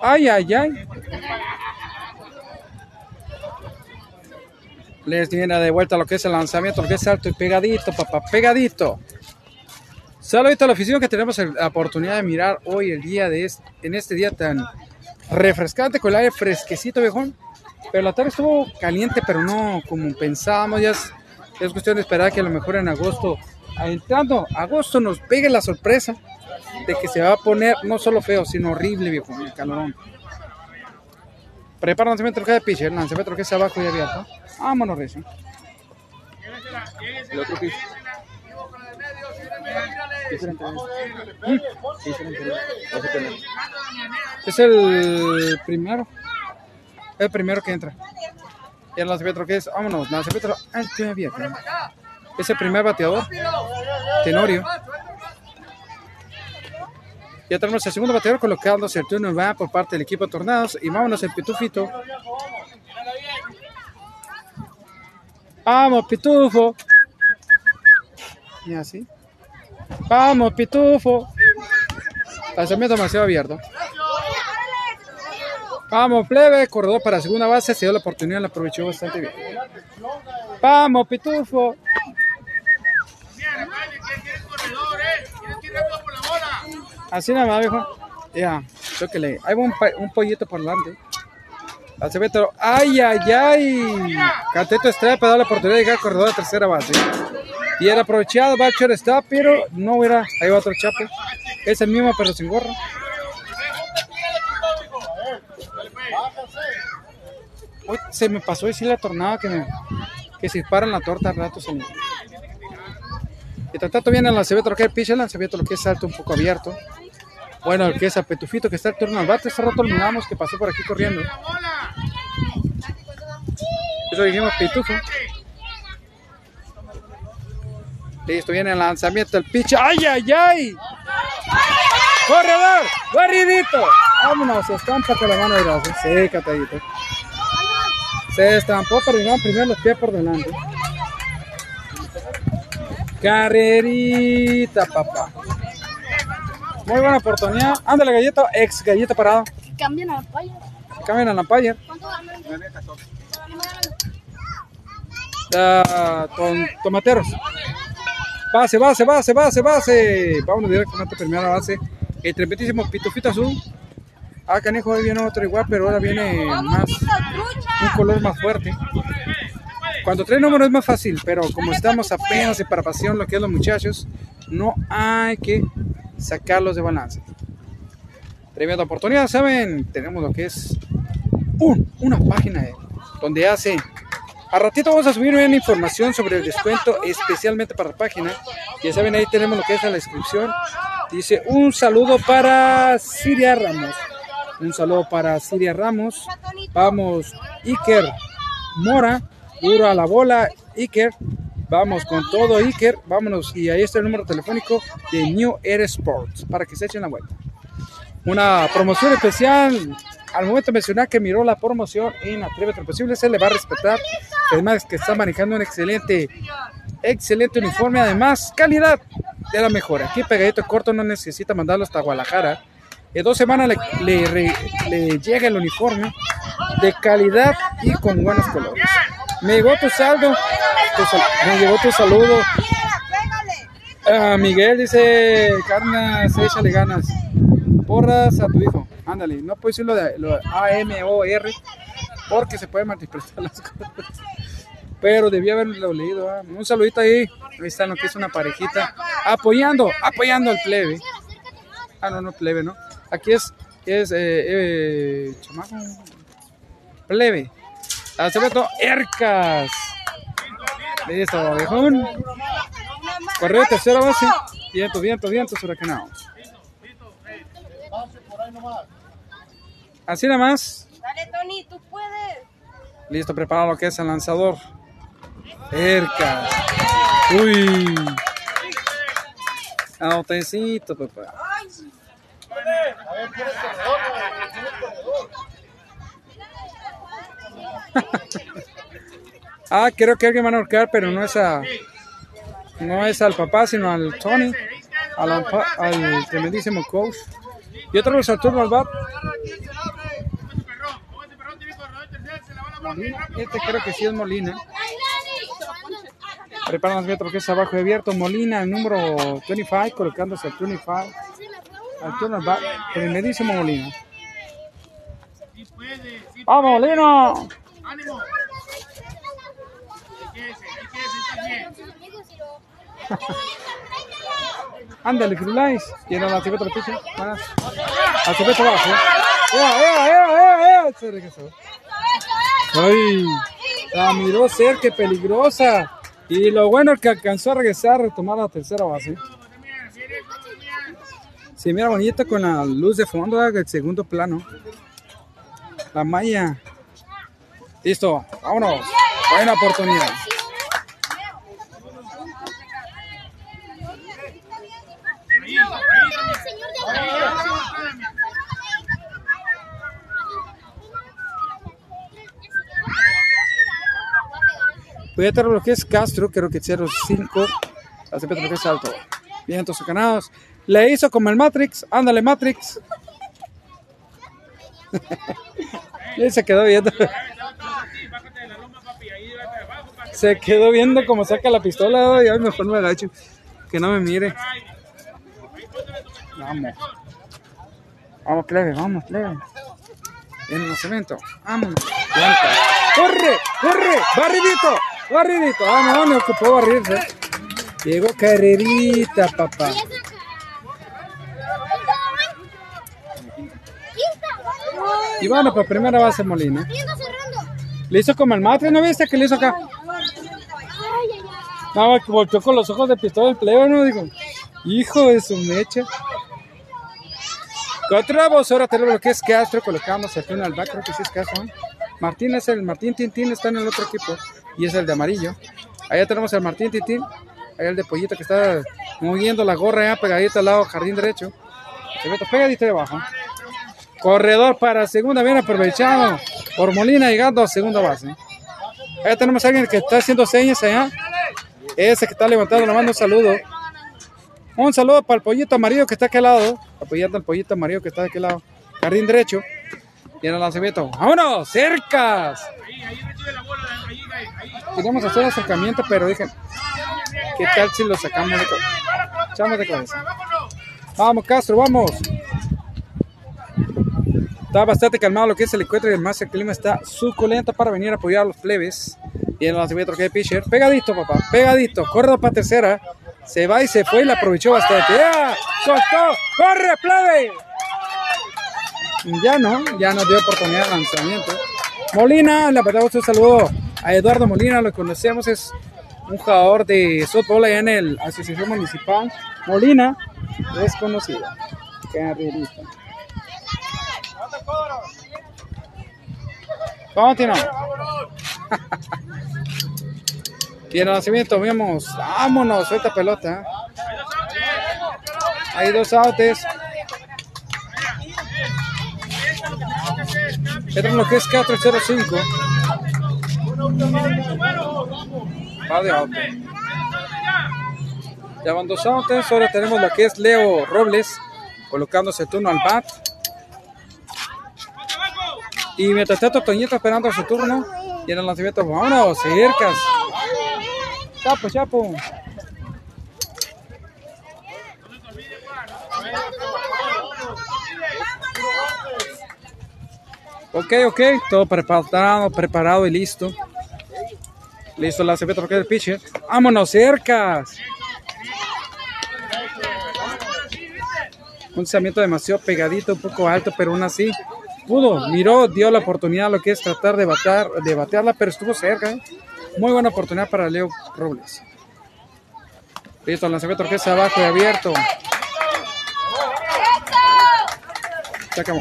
Ay, ay, ay. Les viene de vuelta lo que es el lanzamiento, lo que es alto y pegadito, papá, pegadito. Saludito a la oficina que tenemos la oportunidad de mirar hoy, el día de este, en este día tan refrescante, con el aire fresquecito, viejón. Pero la tarde estuvo caliente, pero no como pensábamos. Ya es, es cuestión de esperar que a lo mejor en agosto, entrando agosto, nos pegue la sorpresa de que se va a poner no solo feo, sino horrible, viejo, el calorón. Prepara el lanzamiento de pitcher, el lanzamiento que es abajo y abierto. Vámonos, Recio. El otro piso. Es el primero. El primero que entra. Y el lanzamiento que es, vámonos, alto y abierto. Es el primer bateador. Tenorio. Ya tenemos el segundo bateador colocándose el turno va por parte del equipo Tornados. Y vámonos el pitufito. Vamos, pitufo. Y así. Vamos, pitufo. Lanzamiento demasiado abierto. Vamos, plebe. Corredor para segunda base. Se dio la oportunidad, la aprovechó bastante bien. Vamos, pitufo. Así nada más, viejo. Ya, le Hay un, un pollito por delante. Acevedo, ay, ay, ay. Cateto Estrella para dar la oportunidad de llegar al corredor de tercera base. Y era aprovechado, Bacher está, pero no hubiera. Ahí va otro chape. Es el mismo, pero sin gorro. Uy, se me pasó decir la tornada que, me, que se disparan la torta a ratos. En... Y tanto viene el lancebeto, que es el el lancebeto, lo que es salto un poco abierto. Bueno, el que es a Petufito, que está el turno al bate. Hace rato miramos que pasó por aquí corriendo. Eso dijimos Pitufo. Listo, viene el lanzamiento, el pitch. ¡Ay, ay, ay! ¡Corredor! ¡Barridito! Vámonos, se estampa con la mano de brazo. Sí, catadito. Se estampó, pero primero los pies por delante. Carrerita, papá. Muy buena oportunidad. Ándale, galleta, ex galleta parada. Cambian a la paya. Cambian a la paya. ¿Cuánto Uh, tomateros. Base, base, base, base, base. Vámonos directamente a primera base. El trementísimo pitufito azul. Ah, canejo, hoy viene otro igual, pero ahora viene más. Un color más fuerte. Cuando trae número es más fácil, pero como estamos apenas en preparación, lo que es los muchachos, no hay que sacarlos de balance. Tremenda oportunidad, ¿saben? Tenemos lo que es un, una página donde hace... A ratito vamos a subir una información sobre el descuento especialmente para la página. Ya saben, ahí tenemos lo que es la descripción. Dice un saludo para Siria Ramos. Un saludo para Siria Ramos. Vamos, Iker Mora, duro a la bola, Iker. Vamos con todo, Iker. Vámonos. Y ahí está el número telefónico de New Air Sports para que se echen la vuelta. Una promoción especial. Al momento de mencionar que miró la promoción en Atrévete se le va a respetar. Además, que está manejando un excelente, excelente uniforme. Además, calidad de la mejor. Aquí pegadito corto, no necesita mandarlo hasta Guadalajara. En dos semanas le, le llega el uniforme de calidad y con buenos colores. Me llegó tu saldo. me llegó tu saludo. Uh, Miguel dice, carnas, échale ganas. Porras a tu hijo. Ándale, no puedo decir lo de, lo A-M-O-R porque se puede multiplicar las cosas. Pero debía haberlo leído. ¿ah? Un saludito ahí. Ahí está lo que es una parejita. Apoyando, apoyando al plebe. Ah, no, no plebe, ¿no? Aquí es, es eh, eh, chamaco. Plebe. Acevedo Ercas. Listo, viejón. Correo tercera base. Viento, viento, viento, huracanado. Así nada más. Dale, Tony, tú puedes. Listo, preparado lo que es el lanzador. Cerca. Uy. Autecito, papá. ah, creo que alguien va a ahorcar, pero no es a. No es al papá, sino al Tony. Al, al tremendísimo coach. Y otro los turno al bat. Este creo que sí es Molina. Preparan las que es abajo de abierto. Molina, el número 25, colocándose al 25. Al turno al bat. Tremendísimo Molina. ¡Vamos, Molina! Ándale, Firulais. Tiene la cebeta picha. Más. Al cebeta abajo. ¡Ea, ea, ea, ea, ea! Se regresó. ¡Ay! La miró cerca, peligrosa. Y lo bueno es que alcanzó a regresar, a retomar la tercera base. Se mira bonito con la luz de fondo del segundo plano. La malla. Listo, vámonos. Buena oportunidad. Voy a tener lo que es Castro, creo que 05. Hace lo que es alto. Bien, entonces ganados. Le hizo como el Matrix. Ándale, Matrix. y se quedó viendo. Se quedó viendo como saca la pistola. Y ay, mejor me agacho. Que no me mire. Vamos. Vamos, plebe, vamos, plebe. En el cemento. Vamos. Planta. ¡Corre! ¡Corre! ¡Barridito! ¡Barridito! Ah, no, me ocupó barrirse. Llegó carrerita, papá. Y bueno, pues primera base Molina. Le hizo como el matre, ¿no viste que le hizo acá? No, que volteó con los ojos de pistola el plebe, ¿no? Digo, hijo de su mecha. Encontramos ahora tenemos lo que es Castro, colocamos el turno al back, creo que sí es Castro. ¿no? Martín es el Martín Tintín, está en el otro equipo y es el de amarillo. Allá tenemos al Martín Tintín, allá el de Pollito que está moviendo la gorra ya pegadita al lado jardín derecho. Se ve pegadito de abajo. Corredor para segunda, bien aprovechado por Molina llegando a segunda base. Allá tenemos a alguien que está haciendo señas allá. Ese que está levantando, le mando un saludo. Un saludo para el pollito amarillo que está aquí al lado. Apoyando al pollito amarillo que está de aquel lado. Jardín derecho. En el lanzamiento. ¡Vámonos! ¡Cercas! Queríamos hacer acercamiento, pero dije, ¿qué tal lo sacamos de cabeza? De cabeza. Vamos, Castro, vamos. Está bastante calmado lo que es el encuentro y el más el clima está suculento para venir a apoyar a los plebes. Que pitcher. Pegadito, papá, pegadito. Corre para tercera. Se va y se fue y la aprovechó bastante. ¡Ya! ¡Soltó! ¡Corre, plebe! Ya no, ya nos dio oportunidad de lanzamiento. Molina, le mandamos un saludo a Eduardo Molina, lo conocemos, es un jugador de softball allá en el Asociación Municipal. Molina, desconocido. Continuamos. Y en el lanzamiento vemos, vámonos, suelta pelota. Hay dos outs. Entra en lo que es 405. Va de auto. Ya van dos outs. Ahora tenemos lo que es Leo Robles colocándose el turno al bat. Y mientras tanto, Toñito esperando su turno. Y en el lanzamiento, vámonos, cercas. Chapo, chapo. Ok, ok, todo preparado, preparado y listo. Listo el lanzamiento que el pitcher. Vámonos, cercas. Un lanzamiento demasiado pegadito, un poco alto, pero aún así pudo, miró, dio la oportunidad lo que es tratar de batear, de batearla, pero estuvo cerca. ¿eh? Muy buena oportunidad para Leo Robles. Listo, lanzamiento orquesta abajo y abierto. Se acabó.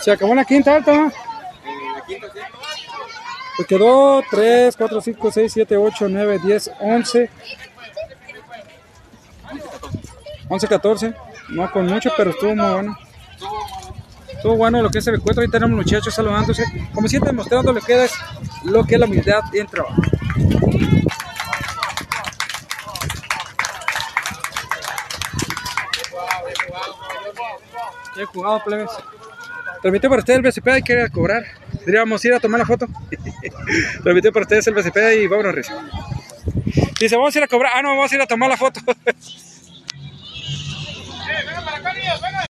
Se acabó la quinta alta. Pues quedó 3, 4, 5, 6, 7, 8, 9, 10, 11. 11, 14. No con mucho, pero estuvo muy bueno. Estuvo bueno lo que es el encuentro. Ahí tenemos muchachos saludándose. Como siempre, demostrando lo que es lo que es la humildad en trabajo. He jugado, plebes. Transmitió para ustedes el BCP, hay que ir a cobrar. Diríamos ir a tomar la foto. Transmitió para ustedes el BCP y vámonos. Dice, vamos a ir a cobrar. Ah, no, vamos a ir a tomar la foto. Vai, Galinha, vai, Galinha.